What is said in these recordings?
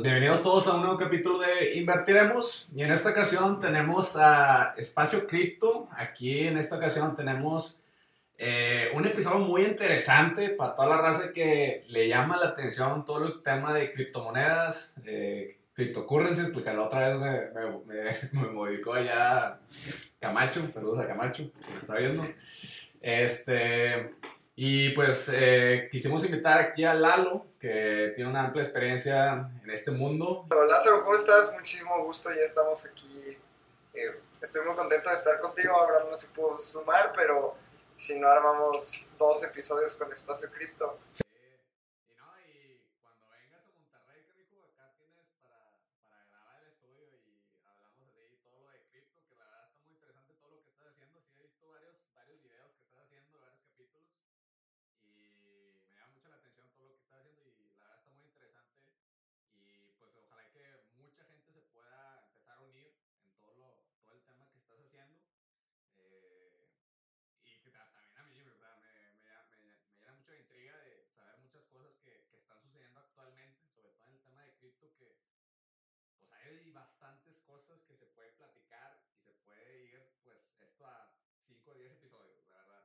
Bienvenidos todos a un nuevo capítulo de Invertiremos y en esta ocasión tenemos a Espacio Cripto. Aquí en esta ocasión tenemos eh, un episodio muy interesante para toda la raza que le llama la atención todo el tema de criptomonedas, eh, cryptocurrencies, que la otra vez me, modificó allá Camacho, saludos a Camacho, se me está viendo. Este, y pues eh, quisimos invitar aquí a Lalo, que tiene una amplia experiencia en este mundo. Hola Lázaro, ¿cómo estás? Muchísimo gusto, ya estamos aquí. Eh, estoy muy contento de estar contigo. Abraham no se pudo sumar, pero si no armamos dos episodios con Espacio Cripto. Sí. Y no, y cuando vengas a Monterrey, Carico, acá tienes para, para grabar el estudio y hablamos de ahí todo lo de cripto, que la verdad está muy interesante todo lo que estás haciendo. Sí, he visto varios, varios videos que estás haciendo, varios capítulos y me llama mucho la atención todo lo que estás haciendo y la verdad está muy interesante y pues ojalá que mucha gente se pueda empezar a unir en todo, lo, todo el tema que estás haciendo eh, y que ta- también a mí, o sea, me, me, lla- me, lla- me llena mucho de intriga de saber muchas cosas que, que están sucediendo actualmente, sobre todo en el tema de cripto que pues hay bastantes cosas que se puede platicar y se puede ir pues esto a 5 o 10 episodios, la verdad.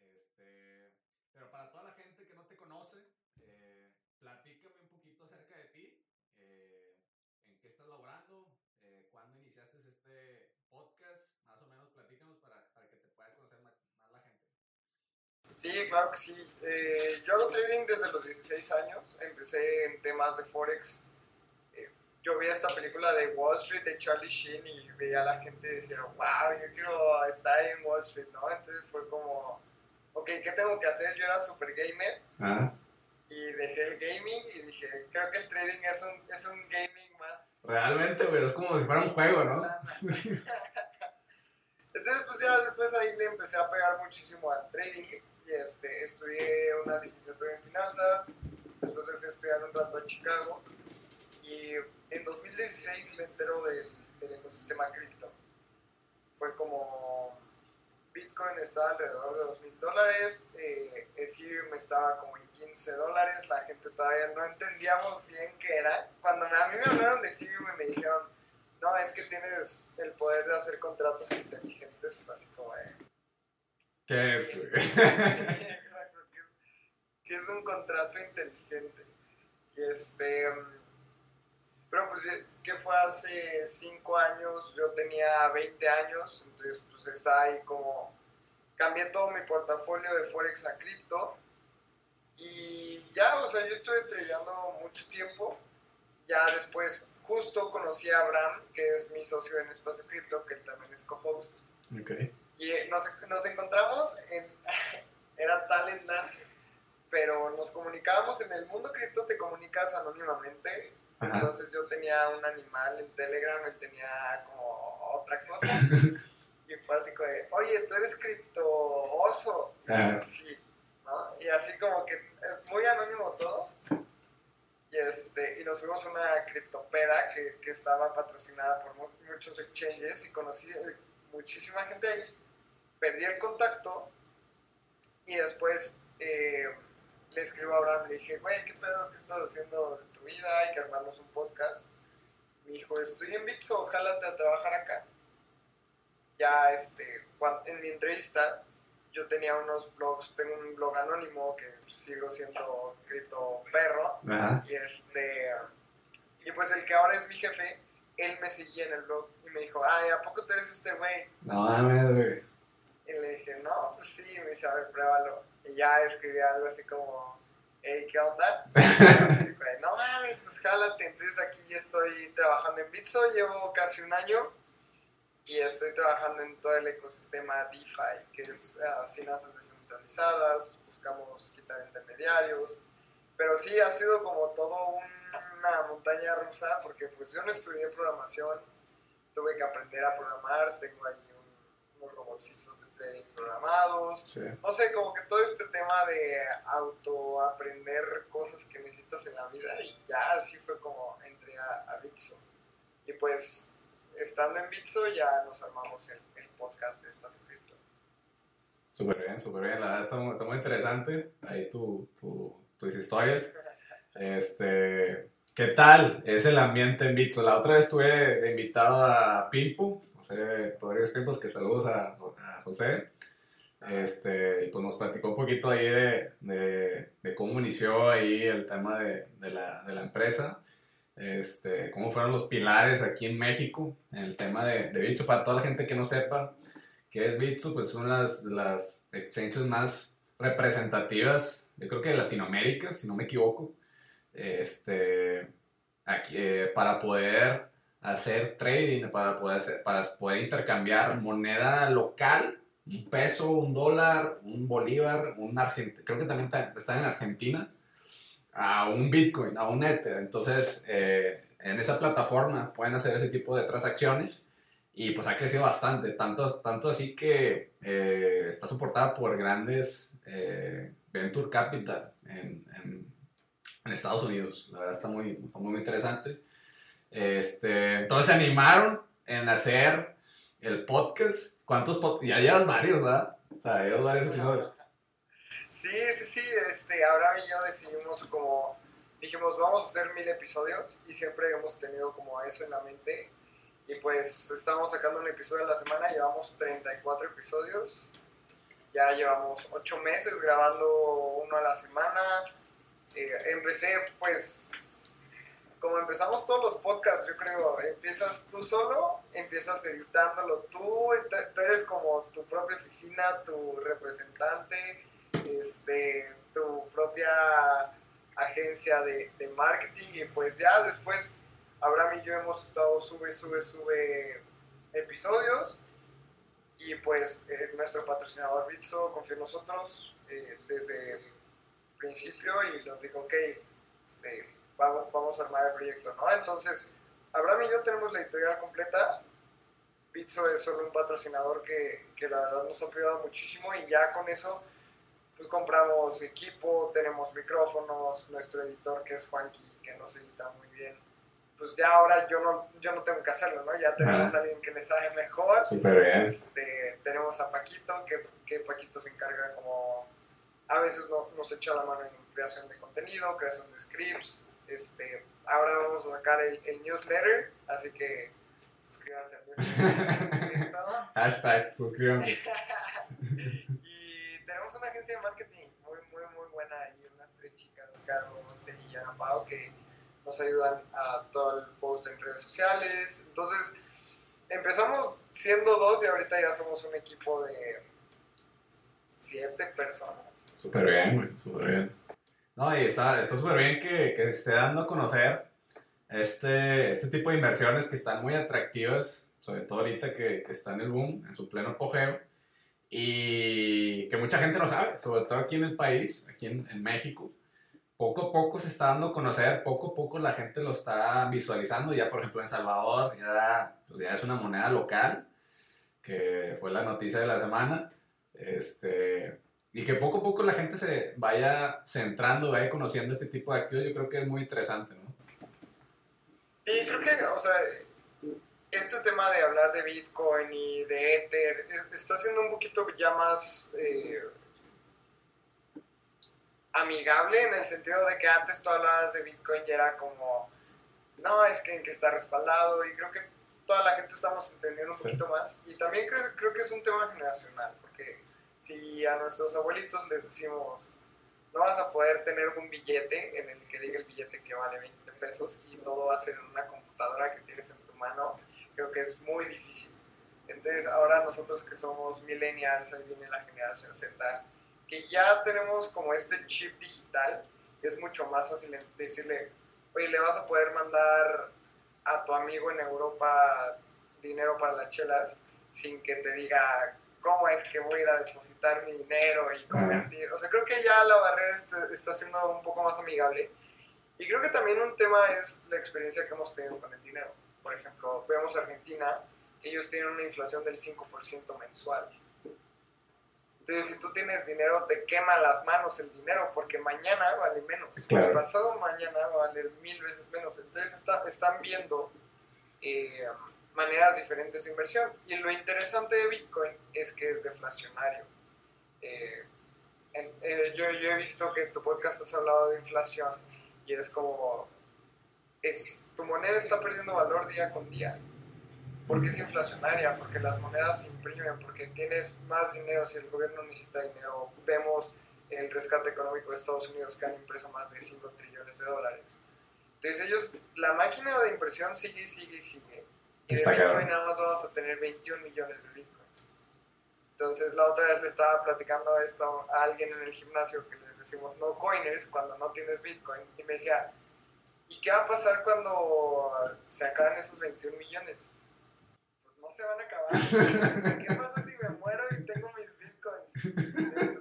Este, pero para toda la gente que no te conoce, eh, platícame un poquito acerca de ti, eh, en qué estás laborando, eh, cuándo iniciaste este podcast, más o menos platícanos para, para que te pueda conocer más, más la gente. Sí, claro que sí. Eh, yo hago trading desde los 16 años. Empecé en temas de Forex. Yo vi esta película de Wall Street de Charlie Sheen y veía a la gente y decía, wow, yo quiero estar ahí en Wall Street, ¿no? Entonces fue como, ok, ¿qué tengo que hacer? Yo era super gamer Ah, y dejé el gaming y dije, creo que el trading es un, es un gaming más... realmente, güey, es como si fuera un juego, ¿no? Entonces, pues ya después ahí le empecé a pegar muchísimo al trading y este, estudié una licenciatura en finanzas, después me fui a estudiar un rato en Chicago y en 2016 me entero del, del ecosistema cripto. Fue como Bitcoin estaba alrededor de 2 mil dólares, eh, Ethereum estaba como en 15 dólares, la gente todavía no entendíamos bien qué era. Cuando a mí me hablaron de Ethereum y me dijeron, no, es que tienes el poder de hacer contratos inteligentes, fue así como de... ¿Qué es? Exacto, que es, que es un contrato inteligente. Y este. Pero pues, eh, que fue hace 5 años, yo tenía 20 años, entonces pues estaba ahí como. Cambié todo mi portafolio de Forex a cripto. Y ya, o sea, yo estuve tradeando mucho tiempo. Ya después, justo conocí a Abraham, que es mi socio en Espacio Cripto, que también es co-host. Ok. Y eh, nos, nos encontramos en. Era Talent pero nos comunicábamos en el mundo cripto, te comunicas anónimamente. Ajá. Entonces yo tenía un animal en Telegram, él tenía como otra cosa. y fue así como de, oye, tú eres cripto oso. Ajá. Sí, ¿no? Y así como que eh, muy anónimo todo. Y, este, y nos fuimos a una criptopeda que, que estaba patrocinada por mu- muchos exchanges y conocí eh, muchísima gente ahí. Perdí el contacto y después eh, le escribo a Abraham, le dije, güey, ¿qué pedo? ¿Qué estás haciendo de tu vida? Hay que armarnos un podcast. Me dijo, estoy en Bitso, ojalá a trabajar acá. Ya este, en mi entrevista yo tenía unos blogs, tengo un blog anónimo que sigo siendo cripto perro. Ajá. Y este. Y pues el que ahora es mi jefe, él me seguía en el blog y me dijo, ay, ¿a poco tú eres este güey? No mames, güey. Y le dije, no, pues sí, me dice, a ver, pruébalo. Y ya escribí algo así como, hey, ¿qué onda? No mames, pues jálate. Entonces aquí ya estoy trabajando en Bitso, llevo casi un año y estoy trabajando en todo el ecosistema DeFi, que es ah, finanzas descentralizadas, buscamos quitar intermediarios, pero sí ha sido como todo un- una montaña rusa, porque pues yo no estudié programación, tuve que aprender a programar, tengo ahí un- unos robotcitos programados, Sí. no sé, como que todo este tema de autoaprender cosas que necesitas en la vida y ya así fue como entré a, a Bitso. Y pues estando en Bitso ya nos armamos el, el podcast de Espacio Cripto. Súper bien, súper bien. La verdad está muy, está muy interesante. Ahí tu, tu, tus historias. Este, ¿Qué tal es el ambiente en Bitso? La otra vez estuve invitado a Pimpu, José Rodríguez Pimpos, que saludos a, a José. Este, y pues nos platicó un poquito ahí de, de, de cómo inició ahí el tema de, de, la, de la empresa, este, cómo fueron los pilares aquí en México, en el tema de, de Bitso. Para toda la gente que no sepa qué es Bitso, pues son las, las exchanges más representativas, yo creo que de Latinoamérica, si no me equivoco este, aquí, eh, para poder hacer trading, para poder, hacer, para poder intercambiar moneda local, un peso, un dólar, un bolívar, un argentino, creo que también está en Argentina, a un Bitcoin, a un Ether. Entonces, eh, en esa plataforma pueden hacer ese tipo de transacciones y pues ha crecido bastante, tanto, tanto así que eh, está soportada por grandes eh, Venture Capital en, en en Estados Unidos. La verdad está muy, muy interesante. Este, entonces se animaron en hacer el podcast. ¿Cuántos podcasts? Ya llevas varios, ¿verdad? O sea, llevas varios episodios. Sí, sí, sí. Este, ahora y yo decidimos como, dijimos, vamos a hacer mil episodios y siempre hemos tenido como eso en la mente. Y pues estamos sacando un episodio a la semana, llevamos 34 episodios. Ya llevamos 8 meses grabando uno a la semana eh, empecé pues como empezamos todos los podcasts, yo creo, empiezas tú solo, empiezas editándolo tú, tú eres como tu propia oficina, tu representante, este, tu propia agencia de, marketing y pues ya después Abraham y yo hemos estado sube, sube, sube episodios y pues eh, nuestro patrocinador Bitso confió en nosotros eh, desde principio y nos dijo, ok, este, vamos, vamos a armar el proyecto, ¿no? Entonces, Abraham y yo tenemos la editorial completa. Pizzo es solo un patrocinador que, que la verdad nos ha ayudado muchísimo y ya con eso pues compramos equipo, tenemos micrófonos, nuestro editor que es Juanqui, que nos edita muy bien. Pues ya ahora yo no, yo no tengo que hacerlo, ¿no? Ya tenemos a alguien que le sabe mejor. Súper bien. Este, tenemos a Paquito, que, que Paquito se encarga como a veces no, nos echa la mano en creación de contenido, creación de scripts. Este, ahora vamos a sacar el, newsletter, así que suscríbanse al newsletter. Hashtag suscríbanse. y tenemos una agencia de marketing muy, muy, muy buena y unas tres chicas, Carlos, Monse y Ana Pau, que nos ayudan a todo el post en redes sociales. Entonces, empezamos siendo dos y ahorita ya somos un equipo de siete personas. Súper bien, güey, súper bien. No, y está súper bien que, que esté dando a conocer este, este tipo de inversiones que están muy atractivas, sobre todo ahorita que, que está en el boom, en su pleno apogeo, y que mucha gente no sabe, sobre todo aquí en el país, aquí en, en, México. Poco a poco se está dando a conocer, poco a poco la gente lo está visualizando, ya por ejemplo en Salvador ya, pues ya es una moneda local, que fue la noticia de la semana. Este, y que poco a poco la gente se vaya centrando, vaya conociendo este tipo de activos, yo creo que es muy interesante, ¿no? Y creo que, o sea, este tema de hablar de Bitcoin y de Ether está siendo un poquito ya más eh, amigable en el sentido de que antes tú hablabas de Bitcoin y era como, no, es que en que está respaldado y creo que toda la gente estamos entendiendo un poquito más y también creo, creo que es un tema generacional si a nuestros abuelitos les decimos, no vas a poder tener un billete en el que diga el billete que vale 20 pesos y todo va a ser en una computadora que tienes en tu mano, creo que es muy difícil. Entonces ahora nosotros que somos millennials, ahí viene la generación Z, que ya tenemos como este chip digital, es mucho más fácil decirle, oye, le vas a poder mandar a tu amigo en Europa dinero para las chelas sin que te diga cómo es que voy a ir a depositar mi dinero y convertir. O sea, creo que ya la barrera está, está siendo un poco más amigable. Y creo que también un tema es la experiencia que hemos tenido con el dinero. Por ejemplo, vemos Argentina, ellos tienen una inflación del 5% mensual. Entonces, si tú tienes dinero, te quema las manos el dinero, porque mañana vale menos. El pasado mañana va a valer mil veces menos. Entonces, está, están viendo eh, maneras diferentes de inversión. Y lo interesante de Bitcoin es que es deflacionario. Eh, eh, yo, yo, he visto que en tu podcast has hablado de inflación y es como, es, tu moneda está perdiendo valor día con día, porque es inflacionaria, porque las monedas se imprimen, porque tienes más dinero si el gobierno necesita dinero. Vemos el rescate económico de Estados Unidos que han impreso más de 5 trillones de dólares. Entonces ellos, la máquina de impresión sigue y sigue y sigue. Y de Bitcoin nada más vamos a tener 21 millones de Bitcoins. Entonces la otra vez le estaba platicando esto a alguien en el gimnasio que les decimos no coiners cuando no tienes Bitcoin. Y me decía, ¿y qué va a pasar cuando se acaban esos 21 millones? Pues no se van a acabar. ¿Qué pasa si me muero y tengo mis Bitcoins?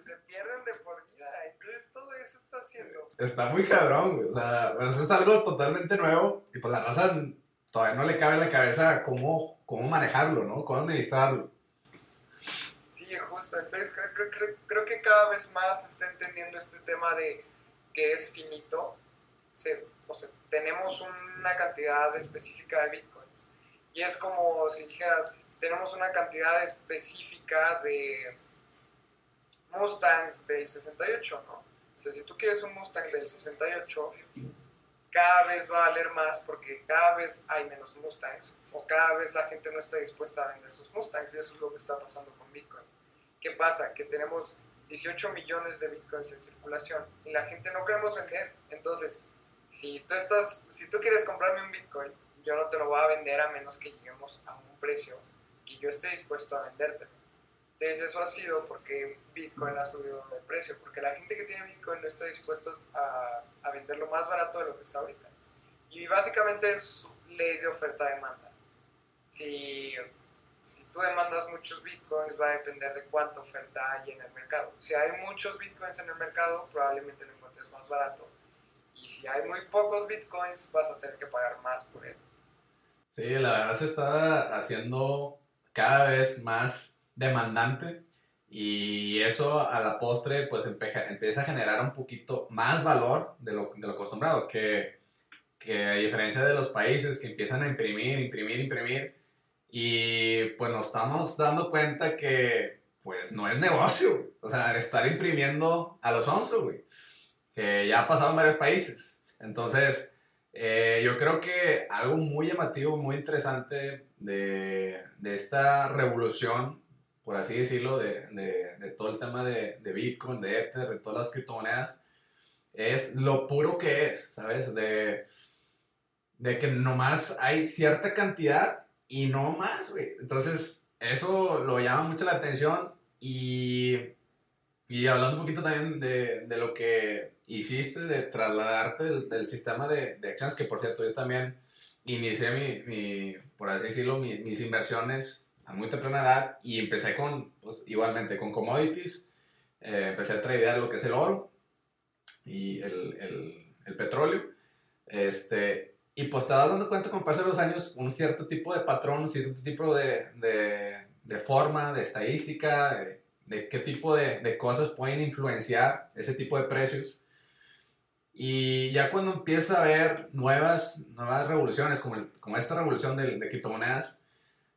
Se pierden de por vida. Entonces todo eso está haciendo. Está muy cabrón, O sea, pues es algo totalmente nuevo y por la raza no le cabe en la cabeza cómo, cómo manejarlo, ¿no? Cómo administrarlo. Sí, justo. Entonces creo, creo, creo que cada vez más se está entendiendo este tema de que es finito. O sea, tenemos una cantidad específica de bitcoins. Y es como si dijeras, tenemos una cantidad específica de Mustangs del 68, ¿no? O sea, si tú quieres un Mustang del 68, cada vez va a valer más porque cada vez hay menos Mustangs o cada vez la gente no está dispuesta a vender sus Mustangs y eso es lo que está pasando con Bitcoin. ¿Qué pasa? Que tenemos 18 millones de Bitcoins en circulación y la gente no queremos vender. Entonces, si tú, estás, si tú quieres comprarme un Bitcoin, yo no te lo voy a vender a menos que lleguemos a un precio que yo esté dispuesto a venderte. Entonces eso ha sido porque Bitcoin ha subido de precio, porque la gente que tiene Bitcoin no está dispuesto a, a venderlo más barato de lo que está ahorita. Y básicamente es ley de oferta-demanda. Si, si tú demandas muchos Bitcoins va a depender de cuánta oferta hay en el mercado. Si hay muchos Bitcoins en el mercado, probablemente lo encuentres más barato. Y si hay muy pocos Bitcoins, vas a tener que pagar más por él. Sí, la verdad se está haciendo cada vez más demandante y eso a la postre pues empieza a generar un poquito más valor de lo, de lo acostumbrado, que, que, a diferencia de los países que empiezan a imprimir, imprimir, imprimir y pues nos estamos dando cuenta que pues no es negocio, o sea, estar imprimiendo a los 11, güey, que ya ha pasado en varios países. Entonces, eh, yo creo que algo muy llamativo, muy interesante de, de esta revolución por así decirlo, de, de, de todo el tema de, de, Bitcoin, de Ether, de todas las criptomonedas, es lo puro que es, ¿sabes? De, de que nomás hay cierta cantidad y no más, güey. Entonces, eso lo llama mucho la atención y, y hablando un poquito también de, de lo que hiciste, de trasladarte del, sistema de, de exchange, que por cierto yo también inicié mi, mi por así decirlo, mis inversiones a muy temprana edad y empecé con, pues, igualmente con commodities, eh, empecé a tradear lo que es el oro y el, el, el, petróleo, este, y pues estaba dando cuenta con el paso de los años un cierto tipo de patrón, un cierto tipo de, de, de forma, de estadística, de, de qué tipo de, cosas pueden influenciar ese tipo de precios. Y ya cuando empieza a haber nuevas, nuevas revoluciones, como, el, como esta revolución de criptomonedas,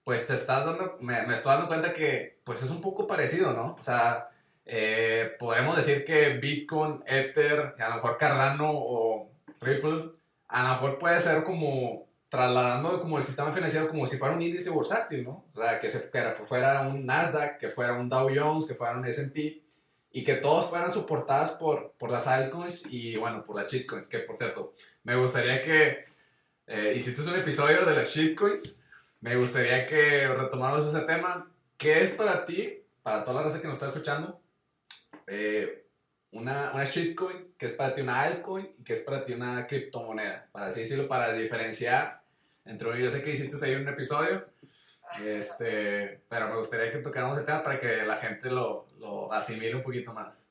pues te estás dando, me, me, estoy dando cuenta que pues es un poco parecido, ¿no? O sea, eh, podemos decir que Bitcoin, Ether, a lo mejor Cardano o Ripple, a lo mejor puede ser como trasladando como el sistema financiero como si fuera un índice bursátil, ¿no? O sea, que, se, que fuera un Nasdaq, que fuera un Dow Jones, que fuera un S&P y que todos fueran soportadas por, por las altcoins y bueno, por las shitcoins, que por cierto, me gustaría que eh, hiciste un episodio de las shitcoins me gustaría que retomáramos ese tema. ¿Qué es para ti, para toda la raza que nos está escuchando, eh, una, una shitcoin, que es para ti una altcoin y que es para ti una criptomoneda? Para así decirlo, para diferenciar entre uno. Yo sé que hiciste ahí un episodio, este, pero me gustaría que tocáramos el tema para que la gente lo, lo asimile un poquito más.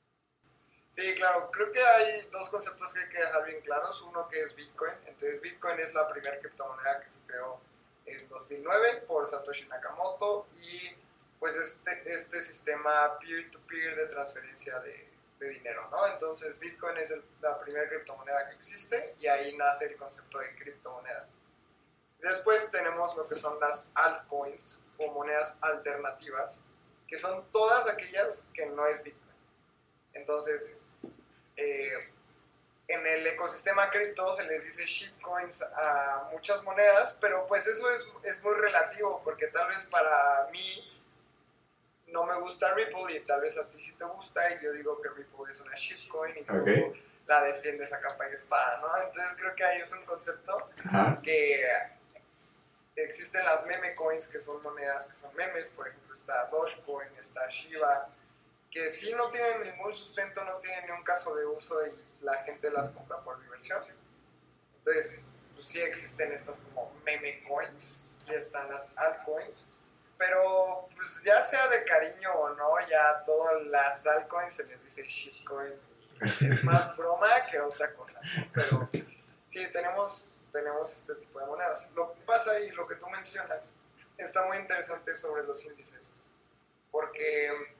Sí, claro, creo que hay dos conceptos que hay que dejar bien claros. Uno que es Bitcoin. Entonces, Bitcoin es la primera criptomoneda que se creó en 2009 por Satoshi Nakamoto y pues este, este sistema peer-to-peer de transferencia de, de, dinero, ¿no? Entonces Bitcoin es la primera criptomoneda que existe y ahí nace el concepto de criptomoneda. Después tenemos lo que son las altcoins o monedas alternativas, que son todas aquellas que no es Bitcoin. Entonces, eh, en el ecosistema cripto se les dice shitcoins a muchas monedas, pero pues eso es, es muy relativo, porque tal vez para mí no me gusta Ripple y tal vez a ti sí te gusta y yo digo que Ripple es una shitcoin y tú la defiendes a capa y espada, ¿no? Entonces creo que ahí es un concepto que existen las meme coins que son monedas que son memes, por ejemplo está Dogecoin, está Shiba, que sí no tienen ningún sustento, no tienen ni un caso de uso y la gente las compra por diversión. Entonces, pues sí existen estas como meme coins y están las altcoins, pero pues ya sea de cariño o no, ya todas las altcoins se les dice shitcoin. Es más broma que otra cosa. Pero sí, tenemos, tenemos este tipo de monedas. Lo que pasa y lo que tú mencionas está muy interesante sobre los índices, porque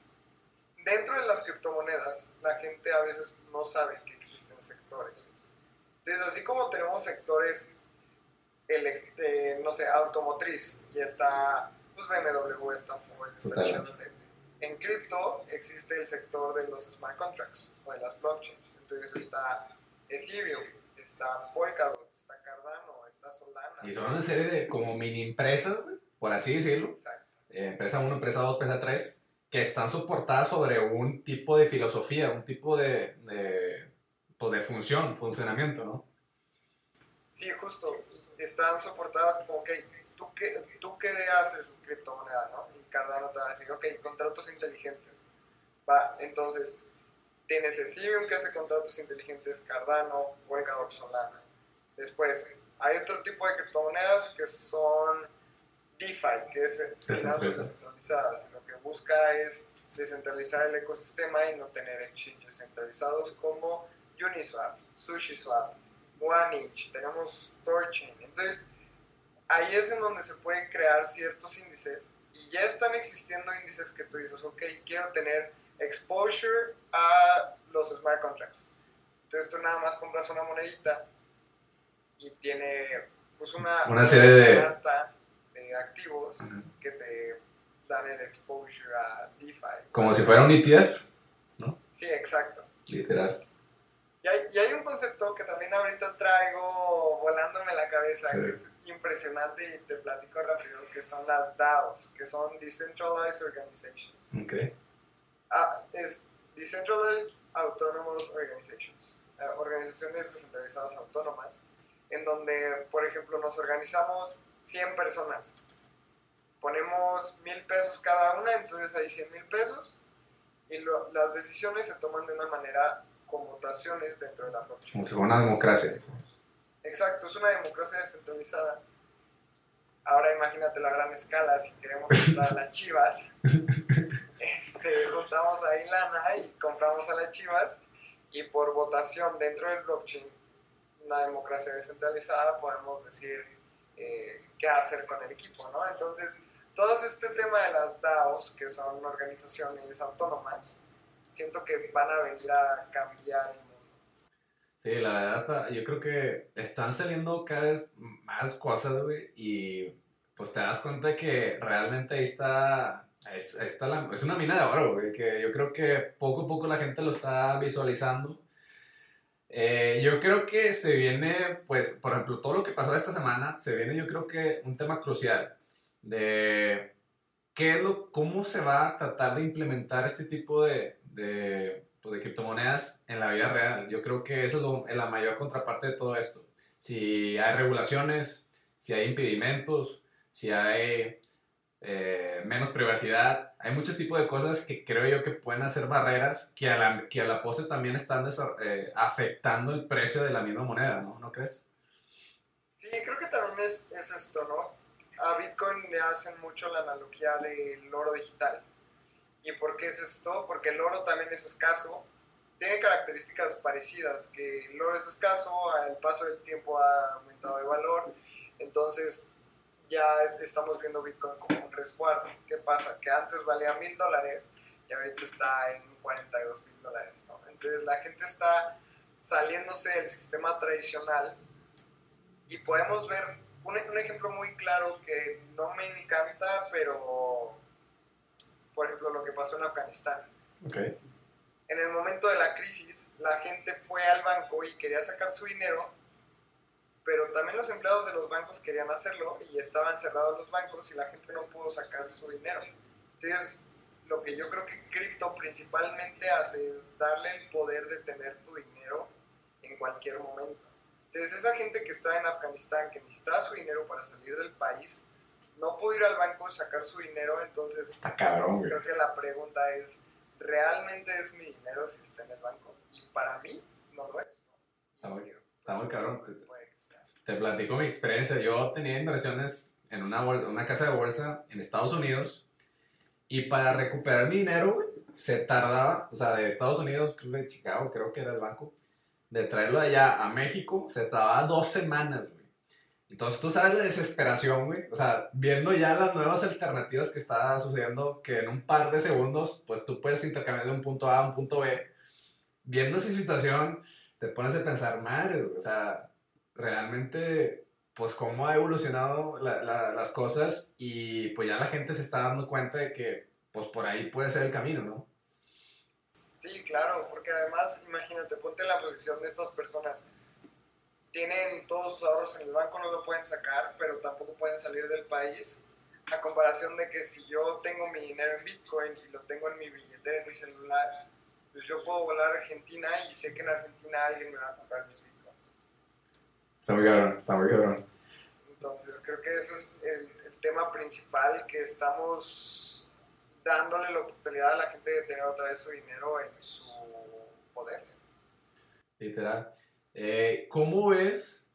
dentro de las criptomonedas, la gente a veces no sabe que existen sectores. Entonces, así como tenemos sectores, no sé, automotriz, y está, pues BMW, está Ford, está Chevrolet. En cripto existe el sector de los smart contracts, o de las blockchains. Entonces está Ethereum, está Polkadot, está Cardano, está Solana. Y son una serie de como mini empresas, por así decirlo. Exacto. Eh, empresa 1, empresa 2, empresa 3 que están soportadas sobre un tipo de filosofía, un tipo de, de, pues de función, funcionamiento, ¿no? Sí, justo. Están soportadas ok, ¿tú qué, tú qué haces criptomoneda, no? Y Cardano te va a decir, ok, contratos inteligentes. Va, entonces, tienes Ethereum que hace contratos inteligentes, Cardano, Polkadot, Solana. Después, hay otro tipo de criptomonedas que son DeFi, que es finanzas descentralizadas. Lo que busca es descentralizar el ecosistema y no tener exchanges centralizados como Uniswap, SushiSwap, OneInch, tenemos TorChain. Entonces, ahí es en donde se pueden crear ciertos índices y ya están existiendo índices que tú dices, ok, quiero tener exposure a los smart contracts. Entonces tú nada más compras una monedita y tiene pues una, una serie de activos que te dan el exposure a DeFi. Como si fuera un ETF, ¿no? Sí, exacto. Literal. Y hay, y hay, un concepto que también ahorita traigo volándome la cabeza, que es impresionante y te platico rápido, que son las DAOs, que son Decentralized Organizations. Okay. Ah, es Decentralized Autonomous Organizations, eh, organizaciones descentralizadas autónomas, en donde, por ejemplo, nos organizamos 100 personas. Ponemos mil pesos cada una, entonces hay 100 mil pesos y las decisiones se toman de una manera con votaciones dentro de la blockchain. Como si fuera una democracia. Exacto, es una democracia descentralizada. Ahora imagínate la gran escala, si queremos comprar a las chivas, este, juntamos ahí lana y compramos a las chivas y por votación dentro del blockchain, una democracia descentralizada, podemos decir eh, qué hacer con el equipo, ¿no? Entonces, todo este tema de las DAOs, que son organizaciones autónomas, siento que van a venir a cambiar el mundo. Sí, la verdad, yo creo que están saliendo cada vez más cosas, güey, y pues te das cuenta que realmente ahí está, es, está la, es una mina de oro, güey, que yo creo que poco a poco la gente lo está visualizando eh, yo creo que se viene, pues, por ejemplo, todo lo que pasó esta semana, se viene yo creo que un tema crucial de qué es lo, cómo se va a tratar de implementar este tipo de, de, pues, de criptomonedas en la vida real. Yo creo que eso es la mayor contraparte de todo esto. Si hay regulaciones, si hay impedimentos, si hay eh, menos privacidad. Hay muchos tipos de cosas que creo yo que pueden hacer barreras que a la, que a la pose también están eh, afectando el precio de la misma moneda, ¿no? ¿No crees? Sí, creo que también es, es esto, ¿no? A Bitcoin le hacen mucho la analogía del oro digital. ¿Y por qué es esto? Porque el oro también es escaso, tiene características parecidas, que el oro es escaso, al paso del tiempo ha aumentado de valor, entonces ya estamos viendo Bitcoin como un resguardo. ¿Qué pasa? Que antes valía mil dólares y ahorita está en 42 mil dólares. ¿no? Entonces la gente está saliéndose del sistema tradicional y podemos ver un, un, ejemplo muy claro que no me encanta, pero por ejemplo lo que pasó en Afganistán. Okay. en el momento de la crisis, la gente fue al banco y quería sacar su dinero, pero también los empleados de los bancos querían hacerlo y estaban cerrados los bancos y la gente no pudo sacar su dinero. Entonces, lo que yo creo que cripto principalmente hace es darle el poder de tener tu dinero en cualquier momento. Entonces, esa gente que está en Afganistán, que necesitaba su dinero para salir del país, no pudo ir al banco y sacar su dinero, entonces Está cabrón, creo que la pregunta es, ¿realmente es mi dinero si está en el banco? Y para mí, no lo es. Está muy- está muy cabrón. Te platico mi experiencia. Yo tenía inversiones en una, una casa de bolsa en Estados Unidos y para recuperar mi dinero, se tardaba, o sea, de Estados Unidos, creo que de Chicago, creo que era el banco, de traerlo allá a México, se tardaba dos semanas, güey. Entonces tú sabes la desesperación, güey. O sea, viendo ya las nuevas alternativas que está sucediendo, que en un par de segundos, pues tú puedes intercambiar de un punto A a un punto B. Viendo esa situación, te pones a pensar, madre, o sea, realmente, pues cómo ha evolucionado la- la- las cosas y pues ya la gente se está dando cuenta de que, pues por ahí puede ser el camino, ¿no? Sí, claro, porque además, imagínate, ponte en la posición de estas personas. Tienen todos sus ahorros en el banco, no lo pueden sacar, pero tampoco pueden salir del país. A comparación de que si yo tengo mi dinero en Bitcoin y lo tengo en mi billetera, en mi celular, pues yo puedo volar a Argentina y sé que en Argentina alguien me va a comprar mis Bitcoins. Está muy cabrón, está muy cabrón. Entonces, creo que eso es el, el tema principal, que estamos dándole la oportunidad a la gente de tener otra vez su dinero en su poder. Literal. Eh, ¿Cómo ves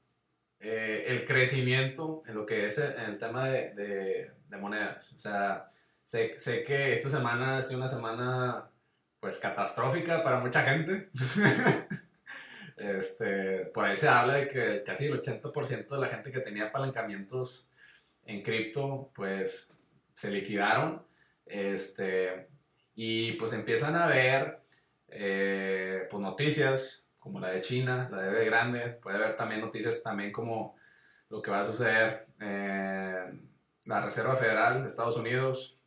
eh, el crecimiento en lo que es el, en el tema de, de- de monedas? O sea, sé, sé que esta semana ha sido una semana pues catastrófica para mucha gente. este, por ahí se habla de que casi el 80% de la gente que tenía apalancamientos en cripto pues se liquidaron. Este, y pues empiezan a ver eh, pues noticias como la de China, la de B grande, puede haber también noticias también como lo que va a suceder en la Reserva Federal de Estados Unidos,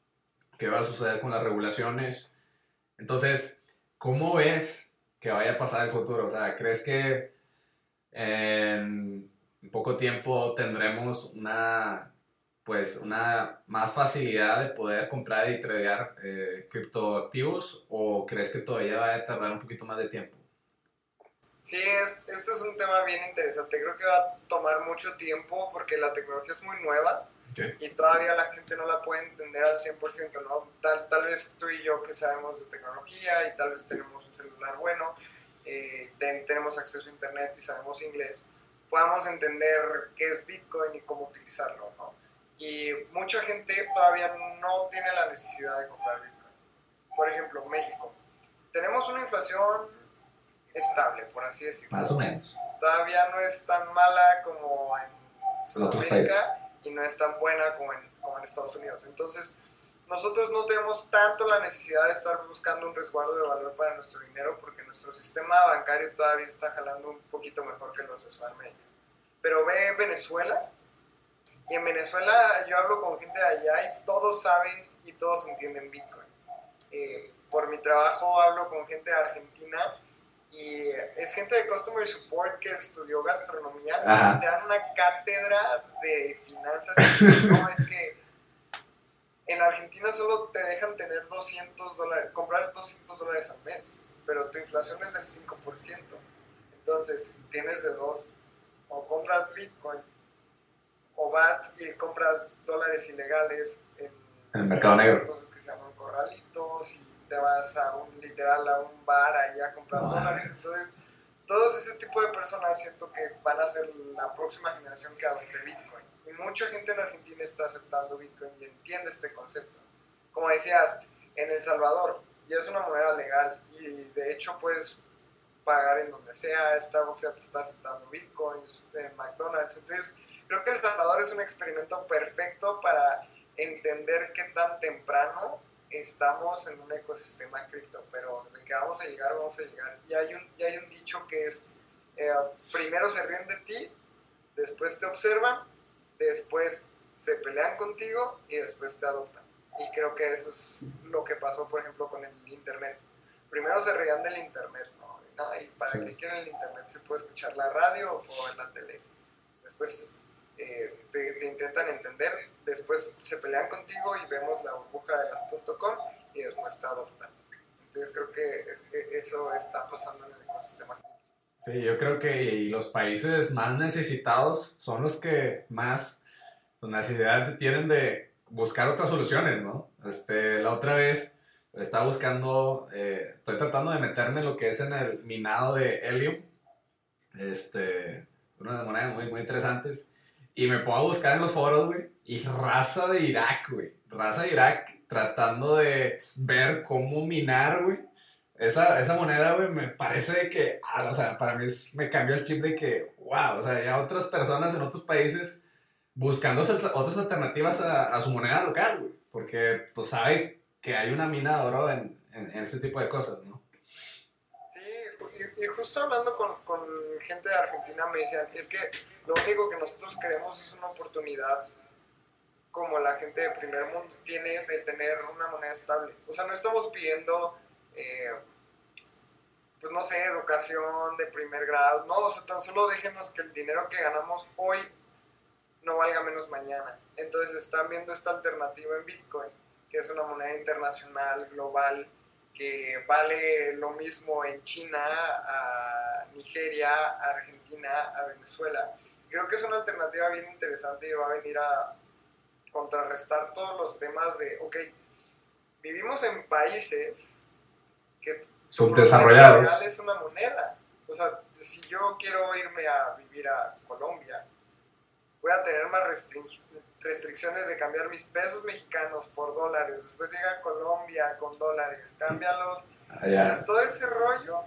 qué va a suceder con las regulaciones. Entonces, ¿cómo ves que vaya a pasar el futuro? O sea, ¿crees que en poco tiempo tendremos una pues una más facilidad de poder comprar y tradear eh, criptoactivos o crees que todavía va a tardar un poquito más de tiempo? Sí, es, este es un tema bien interesante. Creo que va a tomar mucho tiempo porque la tecnología es muy nueva Ok. y todavía la gente no la puede entender al 100%, ¿no? Tal, tal vez tú y yo que sabemos de tecnología y tal vez tenemos un celular bueno, eh, ten- tenemos acceso a internet y sabemos inglés, podamos entender qué es Bitcoin y cómo utilizarlo, ¿no? Y mucha gente todavía no tiene la necesidad de comprar Bitcoin. Por ejemplo, México. Tenemos una inflación estable, por así decirlo Más o menos. todavía no es tan mala como en Sudamérica y no es tan buena como en, como en Estados Unidos. Entonces, nosotros no tenemos tanto la necesidad de estar buscando un resguardo de valor para nuestro dinero porque nuestro sistema bancario todavía está jalando un poquito mejor que los de Sudamérica. Pero ve Venezuela y en Venezuela yo hablo con gente de allá y todos saben y todos entienden Bitcoin. Eh, por mi trabajo hablo con gente de Argentina y es gente de Customer Support que estudió gastronomía Ajá. y te dan una cátedra de finanzas. no, es que en Argentina solo te dejan tener 200 dólares, comprar 200 dólares al mes, pero tu inflación es del 5%. Entonces, tienes de dos. O compras Bitcoin, o vas y compras dólares ilegales en, el mercado negro. unas cosas que se llaman corralitos y te vas a un literal a un bar ahí a comprar No, dólares. mames. Entonces, todos ese tipo de personas siento que van a ser la próxima generación que adopte Bitcoin. Y mucha gente en Argentina está aceptando Bitcoin y entiende este concepto. Como decías, en El Salvador ya es una moneda legal y de hecho puedes pagar en donde sea, Starbucks ya te está aceptando Bitcoins, eh, McDonald's. Entonces, creo que El Salvador es un experimento perfecto para entender qué tan temprano estamos en un ecosistema cripto, pero de que vamos a llegar, vamos a llegar. Y hay un, y hay un dicho que es, eh, primero se ríen de ti, después te observan, después se pelean contigo y después te adoptan. Y creo que eso es lo que pasó, por ejemplo, con el Internet. primero se reían del internet, ¿no? Y para qué quieren el internet se puede escuchar la radio o en la tele. Después eh, te, intentan entender, después se pelean contigo y vemos la burbuja de las .com y después te adoptan. Entonces creo que eso está pasando en el ecosistema. Sí, yo creo que los países más necesitados son los que más necesidad tienen de buscar otras soluciones, ¿no? Este, la otra vez estaba buscando, eh, estoy tratando de meterme en lo que es en el minado de helium, este, unas monedas muy, muy interesantes, y me a buscar en los foros, güey, y raza de Irak, güey, raza de Irak tratando de ver cómo minar, güey, esa, esa moneda, güey, me parece que, ah, o sea, para mí me cambió el chip de que, wow, o sea, ya otras personas en otros países buscando otras alternativas a, a su moneda local, güey, porque pues sabe que hay una mina de oro en, en, ese tipo de cosas, ¿no? Y, justo hablando con, con, gente de Argentina me decían, es que lo único que nosotros queremos es una oportunidad como la gente de primer mundo tiene de tener una moneda estable. O sea, no estamos pidiendo eh, pues no sé, educación de primer grado. No, o sea, tan solo déjenos que el dinero que ganamos hoy no valga menos mañana. Entonces están viendo esta alternativa en Bitcoin, que es una moneda internacional, global, que vale lo mismo en China, a Nigeria, a Argentina, a Venezuela. Creo que es una alternativa bien interesante y va a venir a contrarrestar todos los temas de, ok, vivimos en países que subdesarrollados. es una moneda. O sea, si yo quiero irme a vivir a Colombia, voy a tener más restricciones de cambiar mis pesos mexicanos por dólares. Después llega a Colombia con dólares, cámbialos. Ah, Entonces, todo ese rollo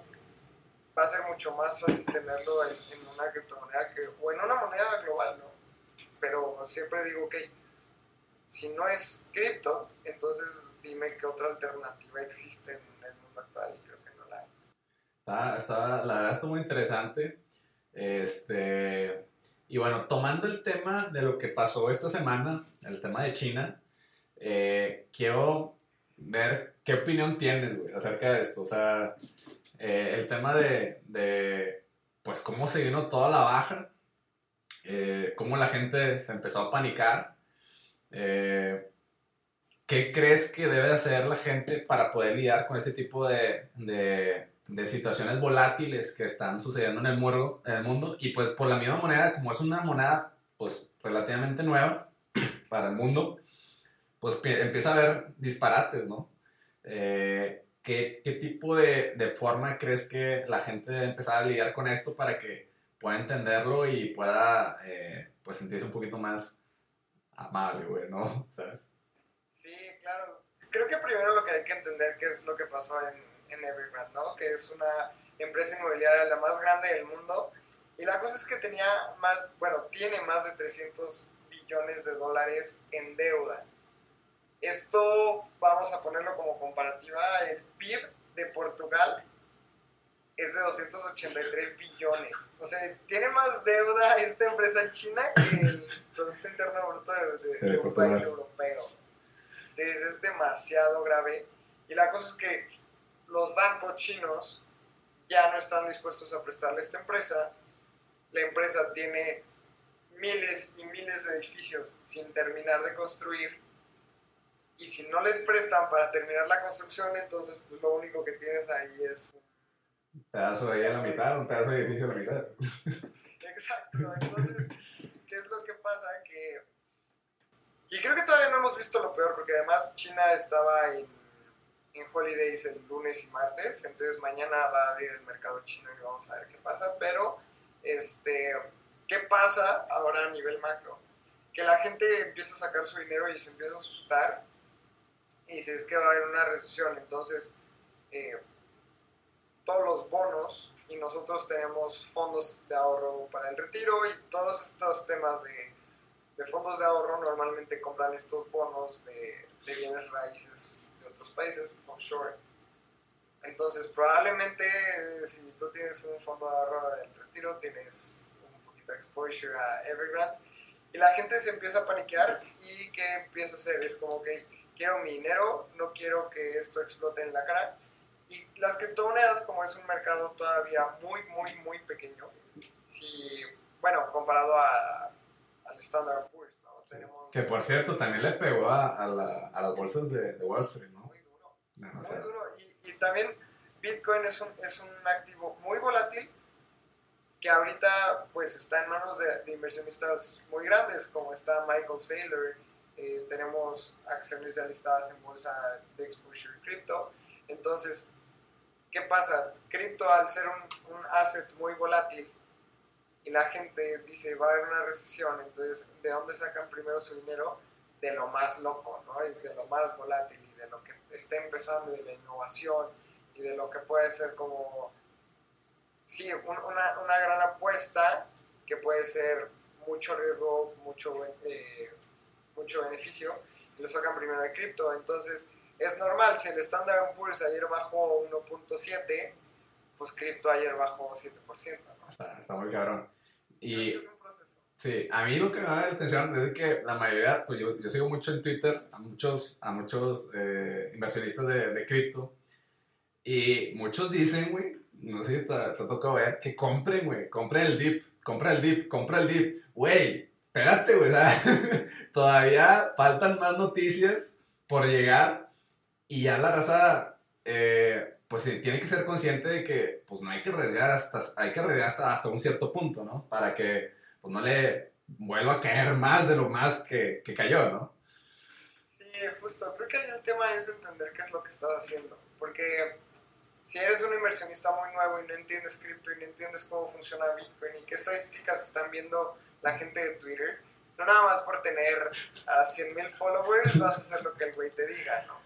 va a ser mucho más fácil tenerlo en, en, una criptomoneda que, o en una moneda global, ¿no? Pero siempre digo, ok, si no es cripto, entonces dime qué otra alternativa existe en el mundo actual y creo que no la hay. Está, la verdad está muy interesante. Este, y bueno, tomando el tema de lo que pasó esta semana, el tema de China, eh, quiero ver qué opinión tienes, güey, acerca de esto. O sea, eh, el tema de, de, pues, cómo se vino toda la baja, eh, cómo la gente se empezó a panicar ¿Qué crees que debe hacer la gente para poder lidiar con este tipo de, de, situaciones volátiles que están sucediendo en el, mundo, en el mundo? Y pues por la misma moneda, como es una moneda pues relativamente nueva para el mundo, pues empieza a haber disparates, ¿no? Eh, ¿qué, ¿qué, tipo de, de, forma crees que la gente debe empezar a lidiar con esto para que pueda entenderlo y pueda eh, pues sentirse un poquito más amable, güey, ¿no? ¿Sabes? Sí, claro. Creo que primero lo que hay que entender qué es lo que pasó en, en Evergrande, ¿no? Que es una empresa inmobiliaria la más grande del mundo. Y la cosa es que tenía más, bueno, tiene más de 300 billones de dólares en deuda. Esto, vamos a ponerlo como comparativa, el PIB de Portugal es de 283 billones. O sea, tiene más deuda esta empresa china que el Producto Interno Bruto de, un país europeo. Entonces es demasiado grave. Y la cosa es que los bancos chinos ya no están dispuestos a prestarle a esta empresa. La empresa tiene miles y miles de edificios sin terminar de construir. Y si no les prestan para terminar la construcción, entonces pues, lo único que tienes ahí es un pedazo de ahí a la mitad, un pedazo de edificio a la mitad. Exacto, entonces, ¿qué es lo que pasa? Que... Y creo que todavía no hemos visto lo peor, porque además China estaba en, en holidays el lunes y martes, entonces mañana va a abrir el mercado chino y vamos a ver qué pasa, pero, este, ¿qué pasa ahora a nivel macro? Que la gente empieza a sacar su dinero y se empieza a asustar y dice, es que va a haber una recesión, entonces... Eh, todos los bonos y nosotros tenemos fondos de ahorro para el retiro y todos estos temas de, de fondos de ahorro normalmente compran estos bonos de, bienes raíces otros países offshore. Entonces probablemente si tú tienes un fondo de ahorro del retiro tienes un poquito de exposure a Evergrande y la gente se empieza a paniquear y ¿qué empieza a hacer? Es como que quiero mi dinero, no quiero que esto explote en la cara Y las criptomonedas, como es un mercado todavía muy, muy, muy pequeño, si, bueno, comparado a, al Standard Poor's, ¿no? Tenemos, que por cierto, también le pegó a, a, la, a las bolsas de, de, Wall Street, ¿no? Muy duro. Y, y, también Bitcoin es un, es un activo muy volátil que ahorita pues está en manos de, inversionistas muy grandes, como está Michael Saylor, eh, tenemos acciones ya listadas en bolsa de exposure cripto. Entonces, ¿qué pasa? Cripto al ser un, un, asset muy volátil y la gente dice va a haber una recesión, entonces ¿de dónde sacan primero su dinero? De lo más loco, ¿no? Y de lo más volátil de lo que está empezando, de la innovación y de lo que puede ser como, sí, una, una gran apuesta que puede ser mucho riesgo, mucho, eh, mucho beneficio, y lo sacan primero de cripto. Entonces, es normal, si el Standard Poor's ayer bajó 1.7, pues cripto ayer bajó 7%. ¿no? Está, está muy cabrón. Y, Sí, a mí lo que me da la atención es que la mayoría, pues yo, yo sigo mucho en Twitter a muchos, a muchos eh, inversionistas de, de cripto y muchos dicen, güey, no sé si te, te ha tocado ver, que compren, güey, compren el dip, compren el dip, compren el dip. Güey, espérate, güey, todavía faltan más noticias por llegar y ya la raza, eh, pues tiene que ser consciente de que, pues no hay que arriesgar hasta, hay que arriesgar hasta, hasta un cierto punto, ¿no? Para que, pues no le vuelva a caer más de lo más que, que cayó, ¿no? Sí, justo, creo que el tema es entender qué es lo que estás haciendo, porque si eres un inversionista muy nuevo y no entiendes cripto y no entiendes cómo funciona Bitcoin y qué estadísticas están viendo la gente de Twitter, no nada más por tener a 100 mil followers vas a hacer lo que el güey te diga, ¿no?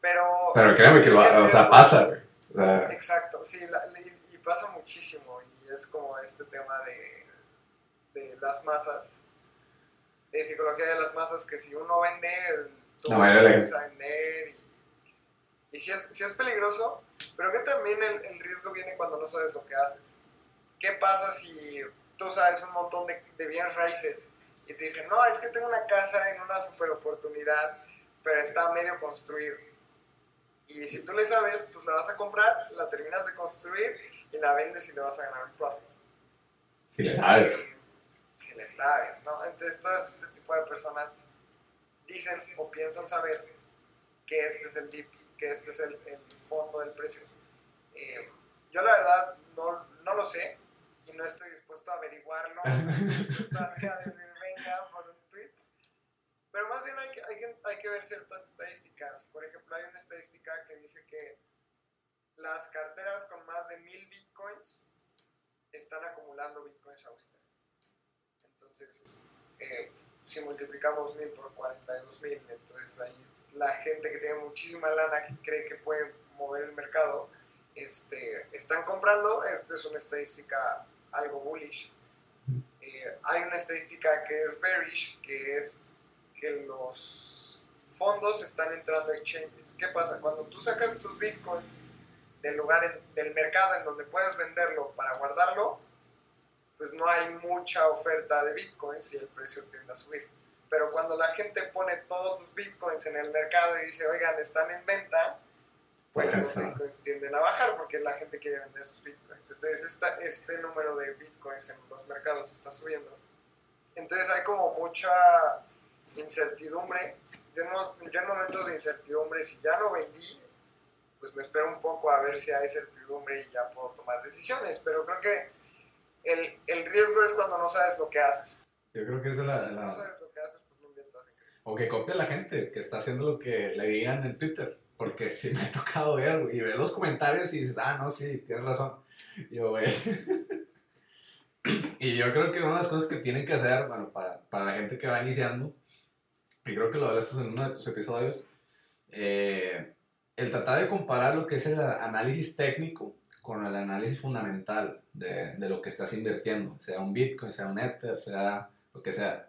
Pero... Pero créeme que lo, o sea, pasa, güey. Exacto, sí, la, y pasa muchísimo y es como este tema de, de las masas, de psicología de las masas, que si uno vende, tú no, vas a vender y, y si, es, si es peligroso, pero que también el, el, riesgo viene cuando no sabes lo que haces. ¿Qué pasa si tú sabes un montón de, de bienes raíces y te dicen, no, es que tengo una casa en una super oportunidad, pero está medio construir? Y si tú le sabes, pues la vas a comprar, la terminas de construir y la vendes y le vas a ganar un profit. Si le sabes. Si le sabes, ¿no? Entonces, todo este tipo de personas dicen o piensan saber que este es el DIP que este es el, el fondo del precio. Eh, yo la verdad no, no, lo sé y no estoy dispuesto a averiguarlo, no estoy dispuesto a decir venga por un tweet, pero más bien hay que, hay, que, hay que ver ciertas estadísticas. Por ejemplo, hay una estadística que dice que las carteras con más de mil bitcoins están acumulando bitcoins ahorita. Entonces, eh, si multiplicamos mil por 42 mil, entonces ahí la gente que tiene muchísima lana que cree que puede mover el mercado, este, están comprando. Esta es una estadística algo bullish. Eh, hay una estadística que es bearish, que es que los fondos están entrando a exchanges. ¿Qué pasa? Cuando tú sacas tus bitcoins del lugar, en, del mercado en donde puedes venderlo para guardarlo, pues no hay mucha oferta de bitcoins y el precio tiende a subir. Pero cuando la gente pone todos sus bitcoins en el mercado y dice, oigan, están en venta, pues los bitcoins tienden a bajar porque la gente quiere vender sus bitcoins. Entonces esta, este número de bitcoins en los mercados está subiendo. Entonces hay como mucha incertidumbre. Yo en, yo en momentos de incertidumbre, si ya no vendí, pues me espero un poco a ver si hay certidumbre y ya puedo tomar decisiones. Pero creo que el, el riesgo es cuando no sabes lo que haces. Yo creo que es la... Si la... no sabes lo que haces, pues no inviertas en O que copie a la gente que está haciendo lo que le digan en Twitter. Porque sí me ha tocado ver, y ves los comentarios y dices, ah, no, sí, tienes razón. Y yo, güey. y yo creo que una de las cosas que tienen que hacer, bueno, para, para la gente que va iniciando, y creo que lo hablaste en uno de tus episodios, eh, el tratar de comparar lo que es el análisis técnico con el análisis fundamental de, de, lo que estás invirtiendo, sea un Bitcoin, sea un Ether, sea lo que sea,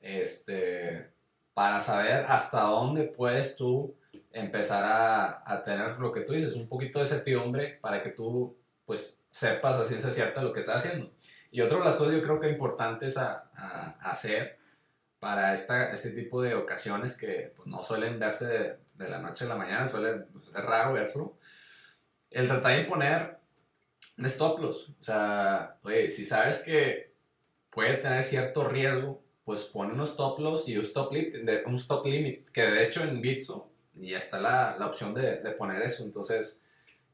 este, para saber hasta dónde puedes tú empezar a, a, tener lo que tú dices, un poquito de certidumbre para que tú pues sepas a ciencia cierta lo que estás haciendo. Y otra de las cosas yo creo que importantes a, a, hacer para esta, este tipo de ocasiones que pues, no suelen verse de, de, la noche a la mañana, suele, pues, es raro verlo, el tratar de imponer un stop loss. O sea, oye, si sabes que puede tener cierto riesgo, pues pone unos stop loss y un stop, limit, un stop limit, que de hecho en Bitso ya está la, la opción de, poner eso. Entonces,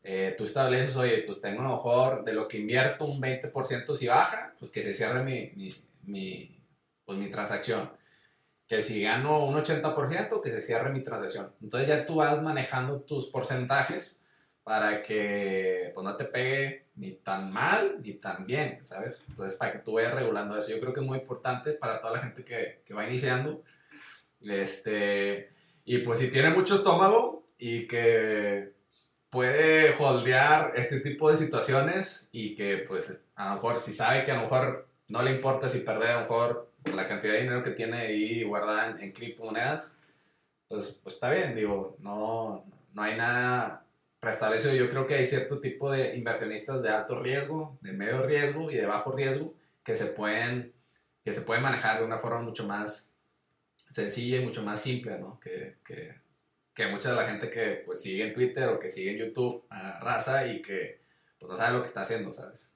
eh, tú estableces, oye, pues tengo a lo mejor de lo que invierto un 20% si baja, pues que se cierre mi, mi, mi, pues mi transacción. Que si gano un 80%, que se cierre mi transacción. Entonces ya tú vas manejando tus porcentajes para que pues, no te pegue ni tan mal ni tan bien, ¿sabes? Entonces, para que tú vayas regulando eso. Yo creo que es muy importante para toda la gente que, que va iniciando. Este, y pues si tiene mucho estómago y que puede holdear este tipo de situaciones y que pues a lo mejor si sabe que a lo mejor no le importa si perder a lo mejor la cantidad de dinero que tiene ahí guardada en, en criptomonedas, pues, pues está bien, digo, no, no hay nada preestablecido. Yo creo que hay cierto tipo de inversionistas de alto riesgo, de medio riesgo y de bajo riesgo que se pueden, que se pueden manejar de una forma mucho más sencilla y mucho más simple, ¿no? Que, que, que mucha de la gente que pues sigue en Twitter o que sigue en YouTube a raza y que pues no sabe lo que está haciendo, ¿sabes?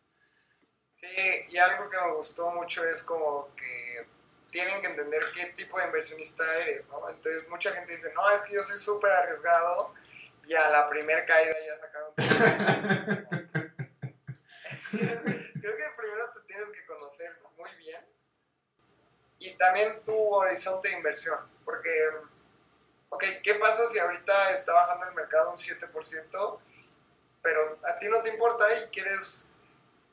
Sí, y algo que me gustó mucho es como que tienen que entender qué tipo de inversionista eres, ¿no? Entonces mucha gente dice, no, es que yo soy súper arriesgado y a la primera caída ya sacaron. Creo que primero te tienes que conocer muy bien y también tu horizonte de inversión, porque, ok, ¿qué pasa si ahorita está bajando el mercado un 7%, pero a ti no te importa y quieres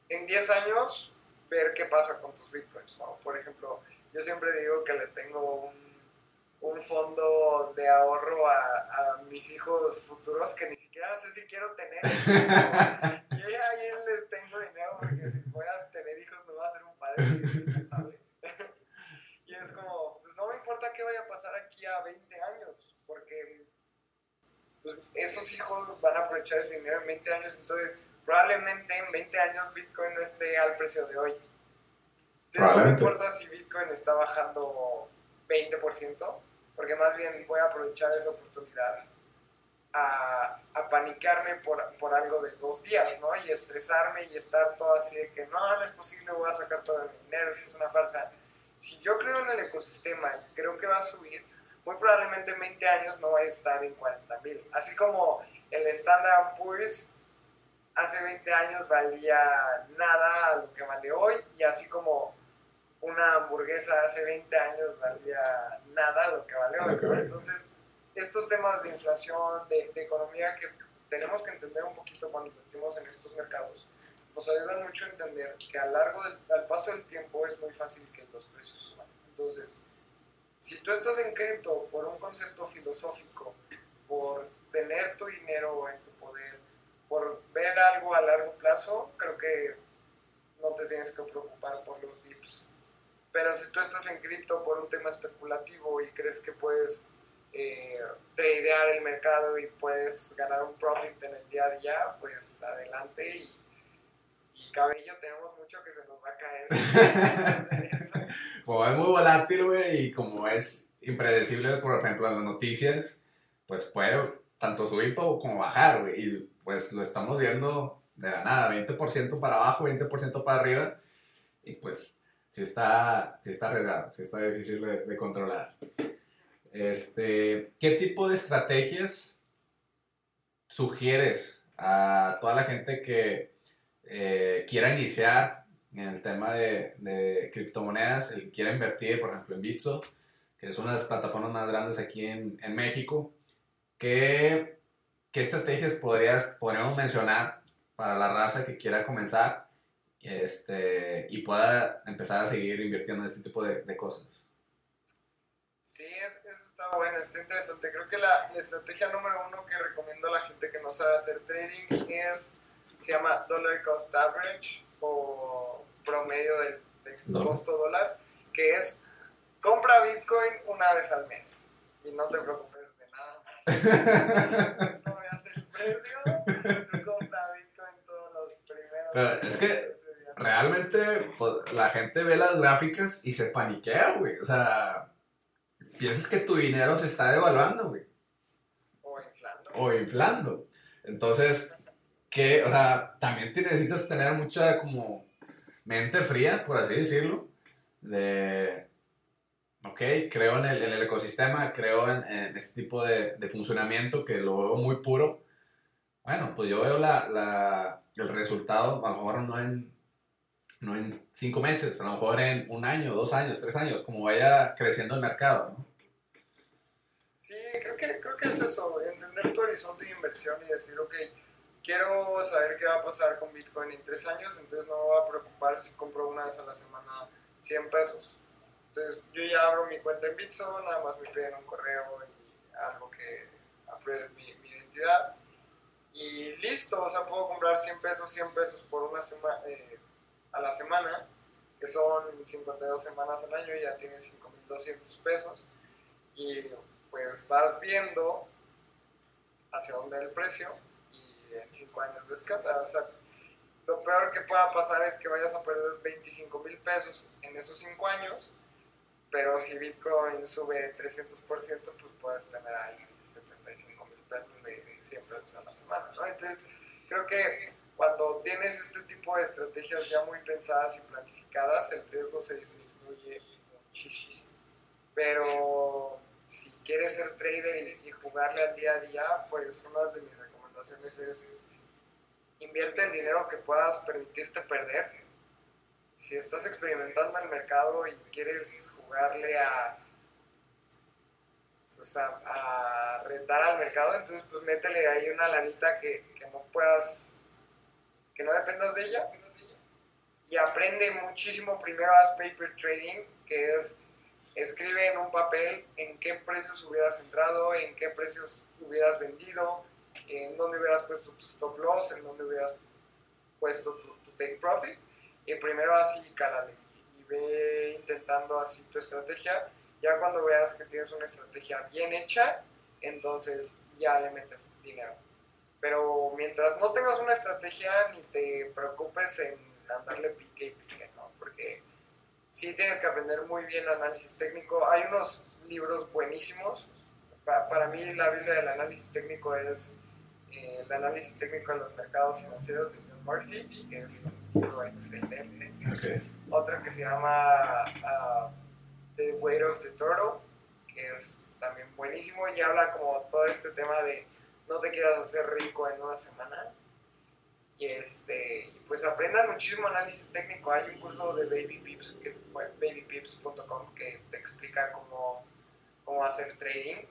en 10 años ver qué pasa con tus bitcoins, ¿no? Por ejemplo, yo siempre digo que le tengo un, un fondo de ahorro a, a, mis hijos futuros que ni siquiera sé si quiero tener. y ahí les tengo dinero porque si puedas tener hijos no va a ser un padre irresponsable. y es como, pues no me importa qué vaya a pasar aquí a 20 años, porque pues, esos hijos van a aprovechar ese dinero en 20 años, entonces probablemente en 20 años Bitcoin no esté al precio de hoy. Entonces, no me importa si Bitcoin está bajando 20%, porque más bien voy a aprovechar esa oportunidad a, a panicarme por, por, algo de dos días, ¿no? Y estresarme y estar todo así de que no, no es posible, voy a sacar todo mi dinero, esto es una farsa. Si yo creo en el ecosistema y creo que va a subir, muy probablemente en 20 años no vaya a estar en 40 mil. Así como el Standard Poor's hace 20 años valía nada a lo que vale hoy y así como una hamburguesa hace 20 años valía nada lo que vale hoy. ¿no? Entonces, estos temas de inflación, de, de, economía que tenemos que entender un poquito cuando invertimos en estos mercados, nos ayudan mucho a entender que a largo del al paso del tiempo es muy fácil que los precios suban. Entonces, si tú estás en cripto por un concepto filosófico, por tener tu dinero en tu poder, por ver algo a largo plazo, creo que no te tienes que preocupar por los dips. Pero si tú estás en cripto por un tema especulativo y crees que puedes eh, tradear el mercado y puedes ganar un profit en el día a día, pues adelante y, cabello tenemos mucho que se nos va a caer. como es muy volátil, güey, y como es impredecible, por ejemplo, en las noticias, pues puede tanto subir como bajar, güey, y pues lo estamos viendo de la nada, 20% para abajo, 20% para arriba, y pues sí está, está arriesgado, sí está difícil de, controlar. Este, ¿Qué tipo de estrategias sugieres a toda la gente que eh, quiera iniciar en el tema de, de criptomonedas, el que quiera invertir, por ejemplo, en Bitso, que es una de las plataformas más grandes aquí en, en México? ¿Qué, ¿Qué estrategias podrías, podríamos mencionar para la raza que quiera comenzar este, y pueda empezar a seguir invirtiendo en este tipo de, de cosas? Sí, es, eso está bueno, está interesante. Creo que la, la, estrategia número uno que recomiendo a la gente que no sabe hacer trading es, se llama Dollar Cost Average o promedio del, del no. costo dólar, que es compra Bitcoin una vez al mes y no te preocupes de nada más. no veas el precio, tú compra Bitcoin todos los primeros. Pero es que realmente pues, la gente ve las gráficas y se paniquea, güey. O sea, piensas que tu dinero se está devaluando, güey. O inflando. O inflando. Entonces, que, o sea, también te necesitas tener mucha como mente fría, por así decirlo, de, ok, creo en el, en el ecosistema, creo en, en este tipo de, de, funcionamiento que lo veo muy puro. Bueno, pues yo veo la, la, el resultado, a lo mejor no en, no en cinco meses, a lo mejor en un año, dos años, tres años, como vaya creciendo el mercado, ¿no? Sí, creo que, creo que es eso, entender tu horizonte de inversión y decir, ok, quiero saber qué va a pasar con Bitcoin en tres años, entonces no me voy a preocupar si compro una vez a la semana 100 pesos. Entonces yo ya abro mi cuenta en Bitso, nada más me piden un correo y algo que apruebe mi, mi, identidad. Y listo, o sea, puedo comprar 100 pesos, 100 pesos por una semana, eh, a la semana, que son 52 semanas al año, y ya tienes 5.200 pesos. Y pues vas viendo hacia dónde el precio en 5 años de escala. O sea, lo peor que pueda pasar es que vayas a perder 25 mil pesos en esos 5 años, pero si Bitcoin sube 300%, pues puedes tener ahí 75 mil pesos de, 100 pesos a la semana, ¿no? Entonces, creo que cuando tienes este tipo de estrategias ya muy pensadas y planificadas, el riesgo se disminuye muchísimo. Pero si quieres ser trader y, jugarle al día a día, pues una de mis es invierte el dinero que puedas permitirte perder. Si estás experimentando el mercado y quieres jugarle a, pues a, retar al mercado, entonces pues métele ahí una lanita que no puedas, no dependas de ella. Y aprende muchísimo primero haz paper trading, que es escribe en un papel en qué precios hubieras entrado, en qué precios hubieras vendido, en dónde hubieras puesto tu stop loss, en dónde hubieras puesto tu, take profit. Y primero así cálale y, ve intentando así tu estrategia. Ya cuando veas que tienes una estrategia bien hecha, entonces ya le metes dinero. Pero mientras no tengas una estrategia, ni te preocupes en andarle pique y pique, ¿no? Porque sí tienes que aprender muy bien análisis técnico. Hay unos libros buenísimos. Para, para mí la Biblia del análisis técnico es eh, el análisis técnico de los mercados financieros de John Murphy, que es un libro excelente. Okay. Otro que se llama uh, The Weight of the Turtle, que es también buenísimo y habla como todo este tema de no te quieras hacer rico en una semana. Y este, pues aprendan muchísimo análisis técnico. Hay un curso de Baby Pips, que es babypips.com, que te explica cómo, cómo hacer trading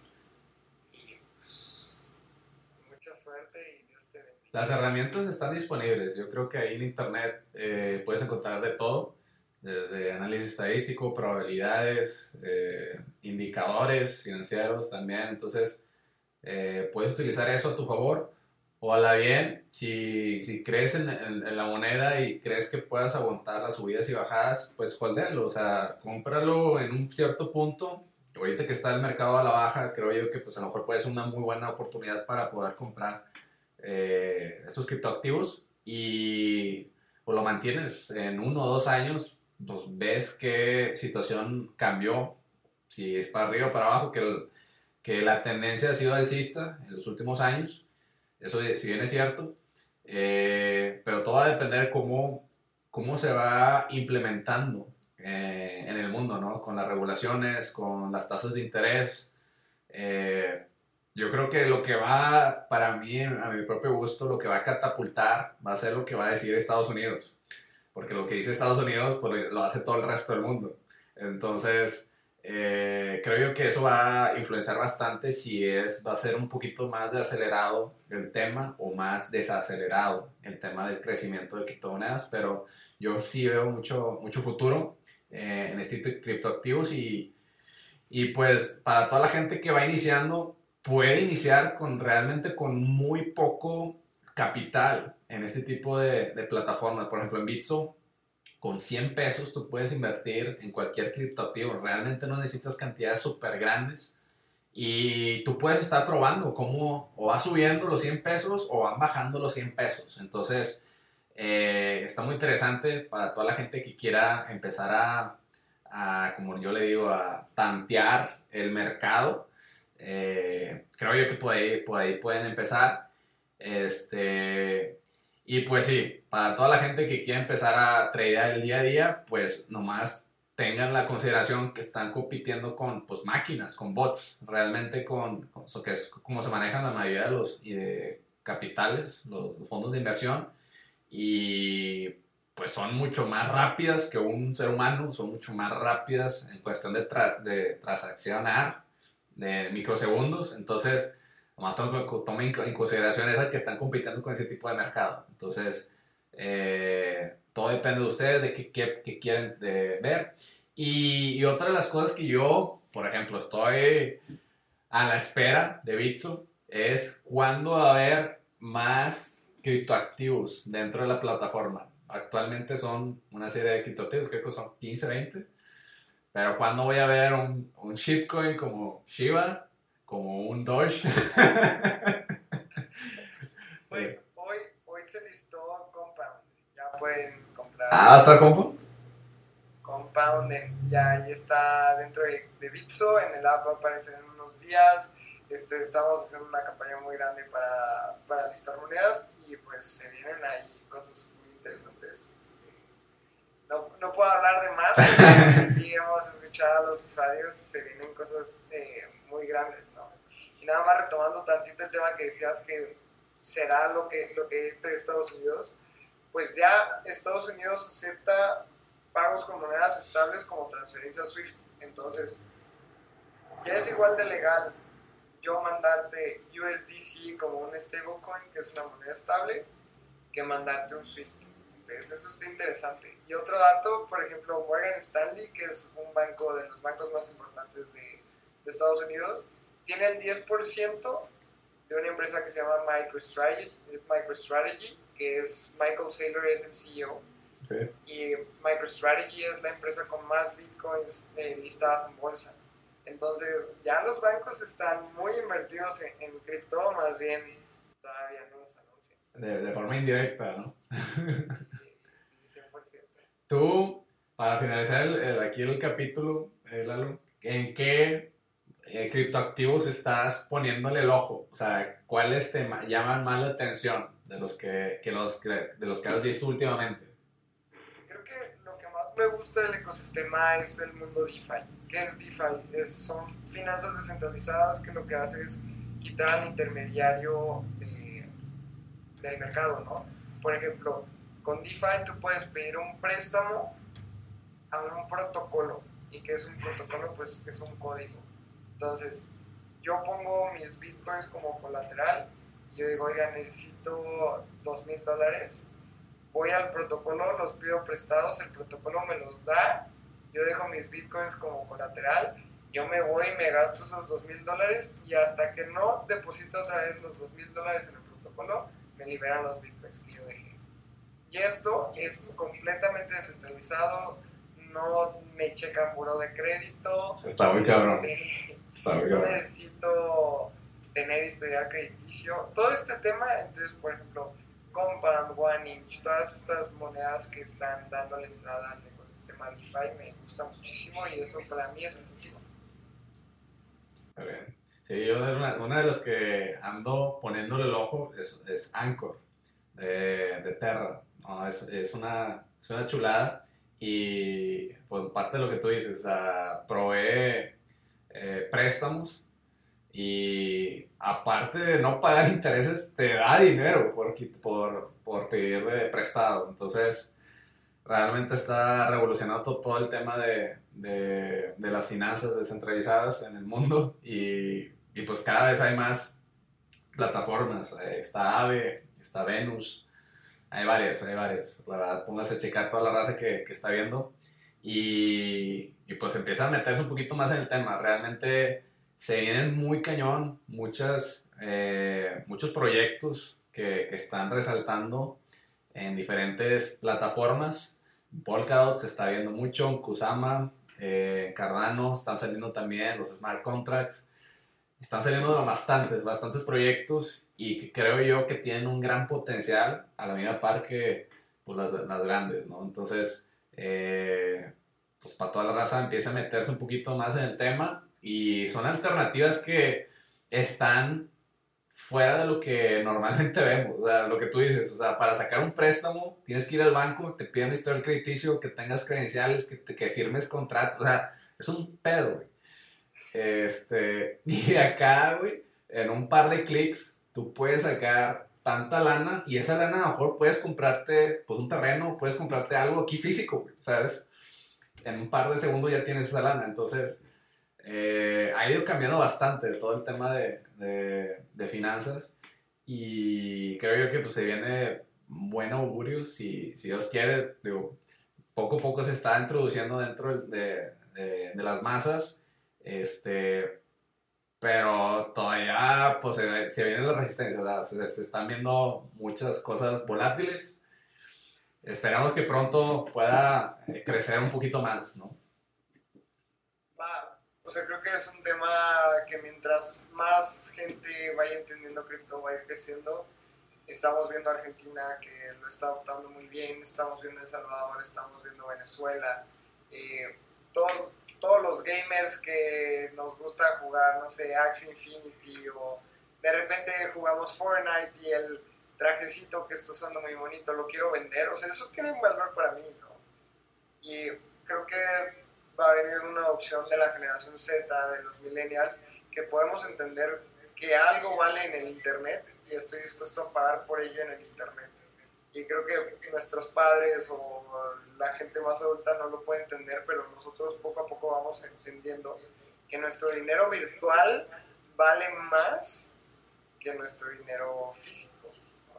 suerte y Dios te bendiga. Las herramientas están disponibles. Yo creo que ahí en internet eh, puedes encontrar de todo, desde análisis estadístico, probabilidades, eh, indicadores financieros también. Entonces, eh, puedes utilizar eso a tu favor. O a la bien, si, si crees en, en, en, la moneda y crees que puedas aguantar las subidas y bajadas, pues holdelo, o sea, cómpralo en un cierto punto ahorita que está el mercado a la baja, creo yo que pues a lo mejor puede ser una muy buena oportunidad para poder comprar eh, estos criptoactivos y pues, lo mantienes en uno o dos años, pues ves qué situación cambió, si es para arriba o para abajo, que, el, que la tendencia ha sido alcista en los últimos años, eso si bien es cierto, eh, pero todo va a depender cómo, cómo se va implementando eh, en el mundo, ¿no? Con las regulaciones, con las tasas de interés. Eh, yo creo que lo que va, para mí, a mi propio gusto, lo que va a catapultar va a ser lo que va a decir Estados Unidos. Porque lo que dice Estados Unidos, pues lo hace todo el resto del mundo. Entonces, eh, creo yo que eso va a influenciar bastante si es, va a ser un poquito más de acelerado el tema o más desacelerado el tema del crecimiento de criptomonedas, pero yo sí veo mucho, mucho futuro eh, en este criptoactivos y, y pues para toda la gente que va iniciando, puede iniciar con realmente con muy poco capital en este tipo de, de plataformas. Por ejemplo, en Bitso, con 100 pesos tú puedes invertir en cualquier criptoactivo. Realmente no necesitas cantidades súper grandes. Y tú puedes estar probando cómo o va subiendo los 100 pesos o van bajando los 100 pesos. Entonces, eh, está muy interesante para toda la gente que quiera empezar a, como yo le digo, a tantear el mercado. Eh, creo yo que por por ahí pueden empezar. Este, Y pues sí, para toda la gente que quiere empezar a tradear el día a día, pues nomás tengan la consideración que están compitiendo con pues, máquinas, con bots, realmente con, con que es como se manejan la mayoría de los capitales, los, los fondos de inversión, y pues son mucho más rápidas que un ser humano, son mucho más rápidas en cuestión de, tra de transaccionar de microsegundos, entonces, nomás tomen en consideración esas que están compitiendo con ese tipo de mercado. Entonces, eh, todo depende de ustedes, de qué, qué, qué quieren de ver. Y, y, otra de las cosas que yo, por ejemplo, estoy a la espera de Bitso es cuándo va a haber más criptoactivos dentro de la plataforma. Actualmente son una serie de criptoactivos, creo que son 15, 20. Pero cuando voy a ver un, un shitcoin como Shiba, como un Doge. pues hoy, hoy se listó Compound. Ya pueden comprar. Ah, ¿está Compound? Compound ya, ya está dentro de, de Bitso. En el app va a aparecer en unos días. Este, estamos haciendo una campaña muy grande para, para listar monedas y pues se vienen ahí cosas muy interesantes. Este, no, no puedo hablar de más, pero sí hemos escuchado a los usuarios y se vienen cosas eh, muy grandes, ¿no? Y nada más retomando tantito el tema que decías que será lo que, lo que de Estados Unidos, pues ya Estados Unidos acepta pagos con monedas estables como transferencia SWIFT. Entonces, ya es igual de legal yo mandarte USDC como un stablecoin, que es una moneda estable, que mandarte un SWIFT. Entonces, eso está interesante. Y otro dato, por ejemplo, Morgan Stanley, que es un banco de los bancos más importantes de, de Estados Unidos, tiene el 10% de una empresa que se llama MicroStrategy, MicroStrategy que es Michael Saylor, es el CEO. Okay. Y MicroStrategy es la empresa con más bitcoins eh, listadas en bolsa. Entonces, ya los bancos están muy invertidos en, en cripto, más bien todavía no los anuncian. De, de forma indirecta, ¿no? sí, sí, 100%. Tú, para finalizar el, el, aquí el capítulo, Lalo, ¿en qué eh, criptoactivos estás poniéndole el ojo? O sea, ¿cuáles te llaman más la atención de los que, que los, de los que has visto últimamente? Creo que lo que más me gusta del ecosistema es el mundo DeFi. ¿Qué es DeFi? Son finanzas descentralizadas que lo que hace es quitar al intermediario de, del mercado, ¿no? Por ejemplo, con DeFi tú puedes pedir un préstamo a un protocolo. ¿Y qué es un protocolo? Pues es un código. Entonces, yo pongo mis bitcoins como colateral. Yo digo, oiga, necesito dos mil dólares. Voy al protocolo, los pido prestados, el protocolo me los da. Yo dejo mis bitcoins como colateral. Yo me voy y me gasto esos dos mil dólares. Y hasta que no deposito otra vez los dos mil dólares en el protocolo, me liberan los bitcoins que yo dejé. Y esto es completamente descentralizado. No me checan buro de crédito. Está muy cabrón. Está cabrón. necesito tener historial crediticio. Todo este tema, entonces, por ejemplo, Compound, One Inch, todas estas monedas que están dando la entrada al ecosistema DeFi me gusta muchísimo y eso para mí es el futuro. Bien. Sí, yo una, una de las que ando poniéndole el ojo es, es Anchor, de, de Terra. No, es, es, una, es una chulada y pues parte de lo que tú dices, o sea, provee eh, préstamos y aparte de no pagar intereses, te da dinero por, por, por pedirle prestado. Entonces, realmente está revolucionando todo, todo el tema de, de, de, las finanzas descentralizadas en el mundo y, y, pues cada vez hay más plataformas. Está Aave, está Venus, hay varias, hay varias. La verdad, póngase a checar toda la raza que, que está viendo y, y pues empieza a meterse un poquito más en el tema. Realmente se vienen muy cañón muchas, eh, muchos proyectos que, que, están resaltando en diferentes plataformas. Polkadot se está viendo mucho, Kusama, eh, Cardano, están saliendo también los smart contracts. Están saliendo bastantes, bastantes proyectos y que creo yo que tienen un gran potencial a la misma par que pues, las, las grandes, ¿no? Entonces, eh, pues para toda la raza empieza a meterse un poquito más en el tema y son alternativas que están fuera de lo que normalmente vemos, o sea, lo que tú dices, o sea, para sacar un préstamo tienes que ir al banco, te piden historial crediticio, que tengas credenciales, que, que firmes contrato, o sea, es un pedo, güey. Este, y acá, güey, en un par de clics, tú puedes sacar tanta lana y esa lana a lo mejor puedes comprarte, pues, un terreno, puedes comprarte algo aquí físico, ¿sabes? En un par de segundos ya tienes esa lana, entonces eh, ha ido cambiando bastante todo el tema de, de, finanzas y creo yo que pues se viene buen augurio si, si Dios quiere, digo, poco a poco se está introduciendo dentro de, de, de las masas, este, pero todavía pues se, se viene la resistencia, o sea, se, se, están viendo muchas cosas volátiles. Esperamos que pronto pueda crecer un poquito más, ¿no? O sea, creo que es un tema que mientras más gente vaya entendiendo cripto, va a ir creciendo. Estamos viendo Argentina que lo está adoptando muy bien, estamos viendo El Salvador, estamos viendo Venezuela. Eh, todos, todos los gamers que nos gusta jugar, no sé, Axie Infinity o de repente jugamos Fortnite y el trajecito que está usando muy bonito lo quiero vender. O sea, eso tiene un valor para mí, ¿no? Y creo que va a venir una opción de la generación Z, de los millennials, que podemos entender que algo vale en el Internet y estoy dispuesto a pagar por ello en el Internet. Y creo que nuestros padres o la gente más adulta no lo puede entender, pero nosotros poco a poco vamos entendiendo que nuestro dinero virtual vale más que nuestro dinero físico.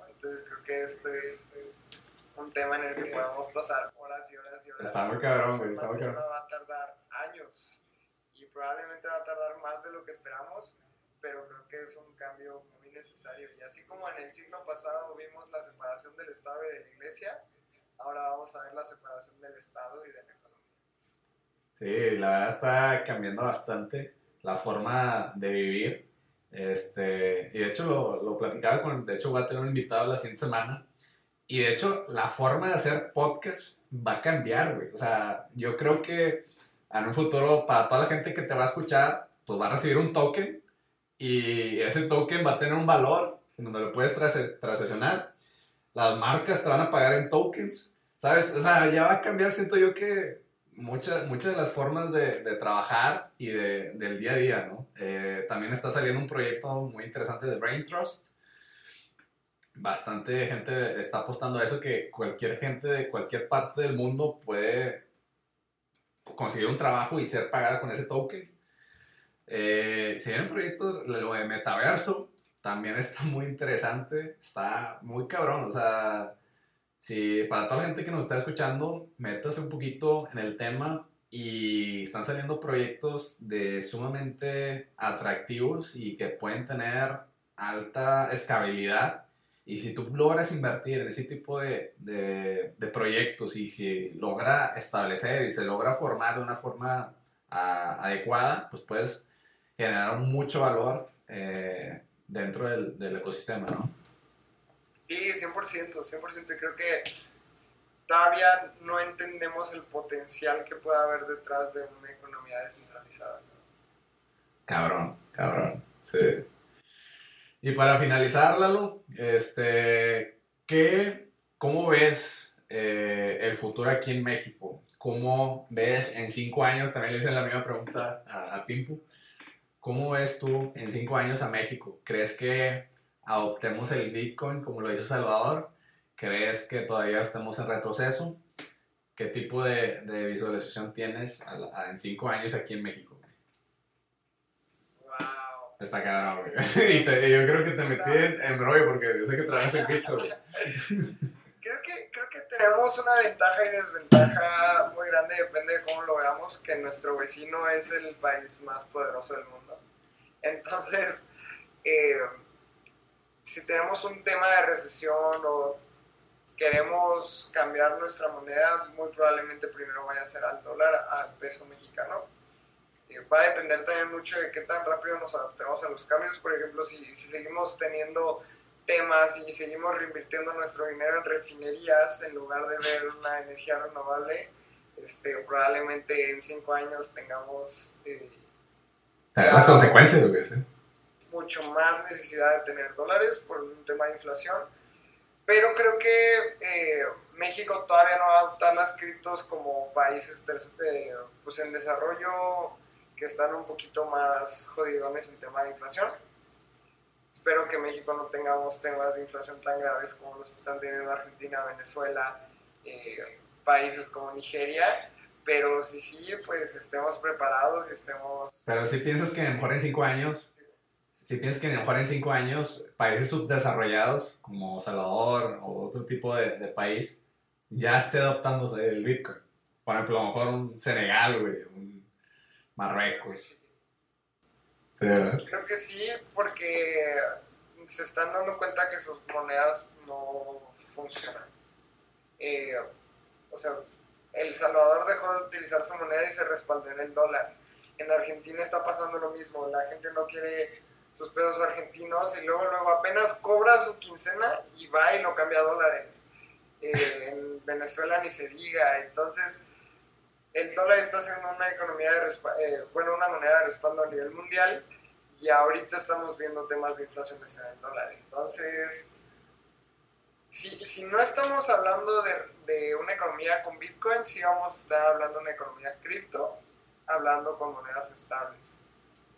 Entonces creo que esto es un tema en el que podemos pasar horas y horas y horas. Está muy cabrón, Está muy cabrón. Va a tardar años y probablemente va a tardar más de lo que esperamos, pero creo que es un cambio muy necesario. Y así como en el siglo pasado vimos la separación del Estado y de la Iglesia, ahora vamos a ver la separación del Estado y de la economía. Sí, la verdad está cambiando bastante la forma de vivir. Este, y de hecho lo, lo platicaba con, de hecho voy a tener un invitado la siguiente semana y de hecho, la forma de hacer podcast va a cambiar, güey. O sea, yo creo que en un futuro, para toda la gente que te va a escuchar, pues va a recibir un token y ese token va a tener un valor en donde lo puedes transaccionar. Las marcas te van a pagar en tokens, ¿sabes? O sea, ya va a cambiar, siento yo que muchas, muchas de las formas de, de trabajar y de, del día a día, ¿no? Eh, también está saliendo un proyecto muy interesante de Brain Trust, bastante gente está apostando a eso, que cualquier gente de cualquier parte del mundo puede conseguir un trabajo y ser pagada con ese token. Eh, si hay un proyecto, lo de metaverso, también está muy interesante, está muy cabrón, o sea, si para toda la gente que nos está escuchando, métase un poquito en el tema y están saliendo proyectos de sumamente atractivos y que pueden tener alta escalabilidad. Y si tú logras invertir en ese tipo de, de, proyectos y si logra establecer y se logra formar de una forma adecuada, pues puedes generar mucho valor eh, dentro del, del, ecosistema, ¿no? Sí, 100%, 100%. Creo que todavía no entendemos el potencial que puede haber detrás de una economía descentralizada. Cabrón, cabrón, sí. Y para finalizar, Lalo, este, ¿qué, ¿cómo ves eh, el futuro aquí en México? ¿Cómo ves en cinco años? También le hice la misma pregunta a, a Pimpu. ¿Cómo ves tú en cinco años a México? ¿Crees que adoptemos el Bitcoin como lo hizo Salvador? ¿Crees que todavía estamos en retroceso? ¿Qué tipo de, de visualización tienes en cinco años aquí en México? Está cabrón, güey. y, yo creo que te metí en, rollo porque yo sé que trabajas en pizza, güey. Creo que, creo que tenemos una ventaja y desventaja muy grande, depende de cómo lo veamos, que nuestro vecino es el país más poderoso del mundo. Entonces, eh, si tenemos un tema de recesión o queremos cambiar nuestra moneda, muy probablemente primero vaya a ser al dólar, al peso mexicano va a depender también mucho de qué tan rápido nos adaptemos a los cambios. Por ejemplo, si, si seguimos teniendo temas y seguimos reinvirtiendo nuestro dinero en refinerías en lugar de ver una energía renovable, este, probablemente en cinco años tengamos... Eh, las consecuencias, lo que mucho más necesidad de tener dólares por un tema de inflación. Pero creo que eh, México todavía no va a adoptar las criptos como países eh, pues en desarrollo que están un poquito más jodidones en tema de inflación. Espero que México no tengamos temas de inflación tan graves como los están teniendo Argentina, Venezuela, eh, países como Nigeria pero si sí, pues estemos preparados y estemos... Pero si piensas que a lo mejor en cinco años, si piensas que a lo mejor en cinco años países subdesarrollados como Salvador o otro tipo de, de país ya esté adoptando el Bitcoin. Por ejemplo, a lo mejor un Senegal, güey, un Marruecos. Creo que sí, porque se están dando cuenta que sus monedas no funcionan. Eh, o sea, el Salvador dejó de utilizar su moneda y se respaldó en el dólar. En Argentina está pasando lo mismo, la gente no quiere sus pesos argentinos y luego, luego apenas cobra su quincena y va y lo cambia a dólares. Eh, en Venezuela ni se diga, entonces el dólar está siendo una economía de eh, bueno, una moneda de respaldo a nivel mundial y ahorita estamos viendo temas de inflación en el dólar. Entonces, si, si no estamos hablando de, de, una economía con Bitcoin, sí vamos a estar hablando de una economía cripto, hablando con monedas estables.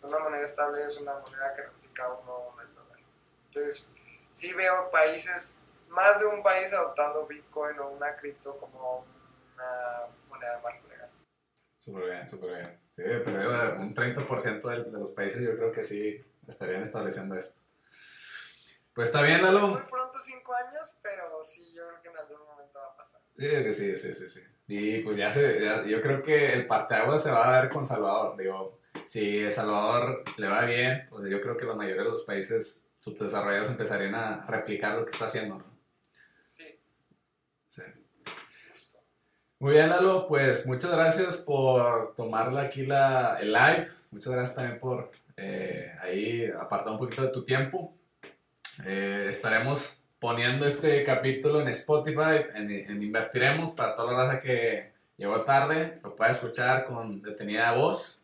Una moneda estable es una moneda que replica uno el dólar. Entonces, sí veo países, más de un país adoptando Bitcoin o una cripto como una moneda marco legal. Súper bien, súper bien. Sí, pero un 30% de, de los países yo creo que sí estarían estableciendo esto. Pues está bien, Lalo. Muy pronto, cinco años, pero sí, yo creo que en algún momento va a pasar. Sí, sí, sí, sí. Y pues ya se, yo creo que el parteaguas se va a ver con Salvador. Digo, si a Salvador le va bien, pues yo creo que la mayoría de los países subdesarrollados empezarían a replicar lo que está haciendo, ¿no? Sí. Sí. Muy bien, Lalo, pues muchas gracias por tomarla aquí la, el live. Muchas gracias también por eh, ahí apartar un poquito de tu tiempo. Eh, estaremos poniendo este capítulo en Spotify, en, Invertiremos, para toda la raza que llegó tarde, lo pueda escuchar con detenida voz.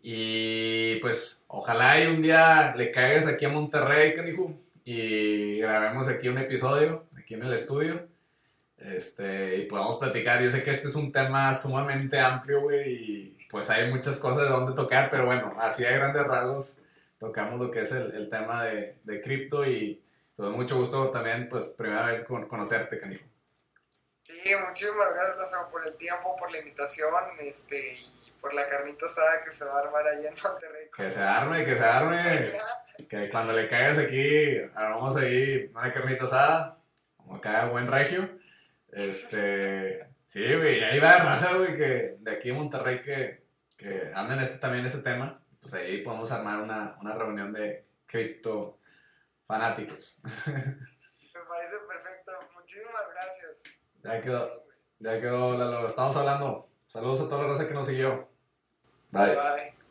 Y pues ojalá y un día le caigas aquí a Monterrey, canijo, y grabemos aquí un episodio, aquí en el estudio. Este, y podamos platicar. Yo sé que este es un tema sumamente amplio, güey, y pues hay muchas cosas de donde tocar, pero bueno, así a grandes rasgos tocamos lo que es el, el tema de, de cripto y pues mucho gusto también, pues primero vez con, conocerte, Canijo. Sí, muchísimas gracias por el tiempo, por la invitación este, y por la carnita asada que se va a armar ahí en Monterrey. Que se arme, que se arme. que cuando le caigas aquí, armamos ahí una carnita asada, como cada buen regio. Este, sí, güey, ahí va raza, güey, que de aquí en Monterrey que, que anden este, también ese tema pues ahí podemos armar una, una reunión de cripto fanáticos. Me parece perfecto. Muchísimas gracias. Ya quedó. Ya quedó, Lalo. Estamos hablando. Saludos a toda la raza que nos siguió. Bye. Bye.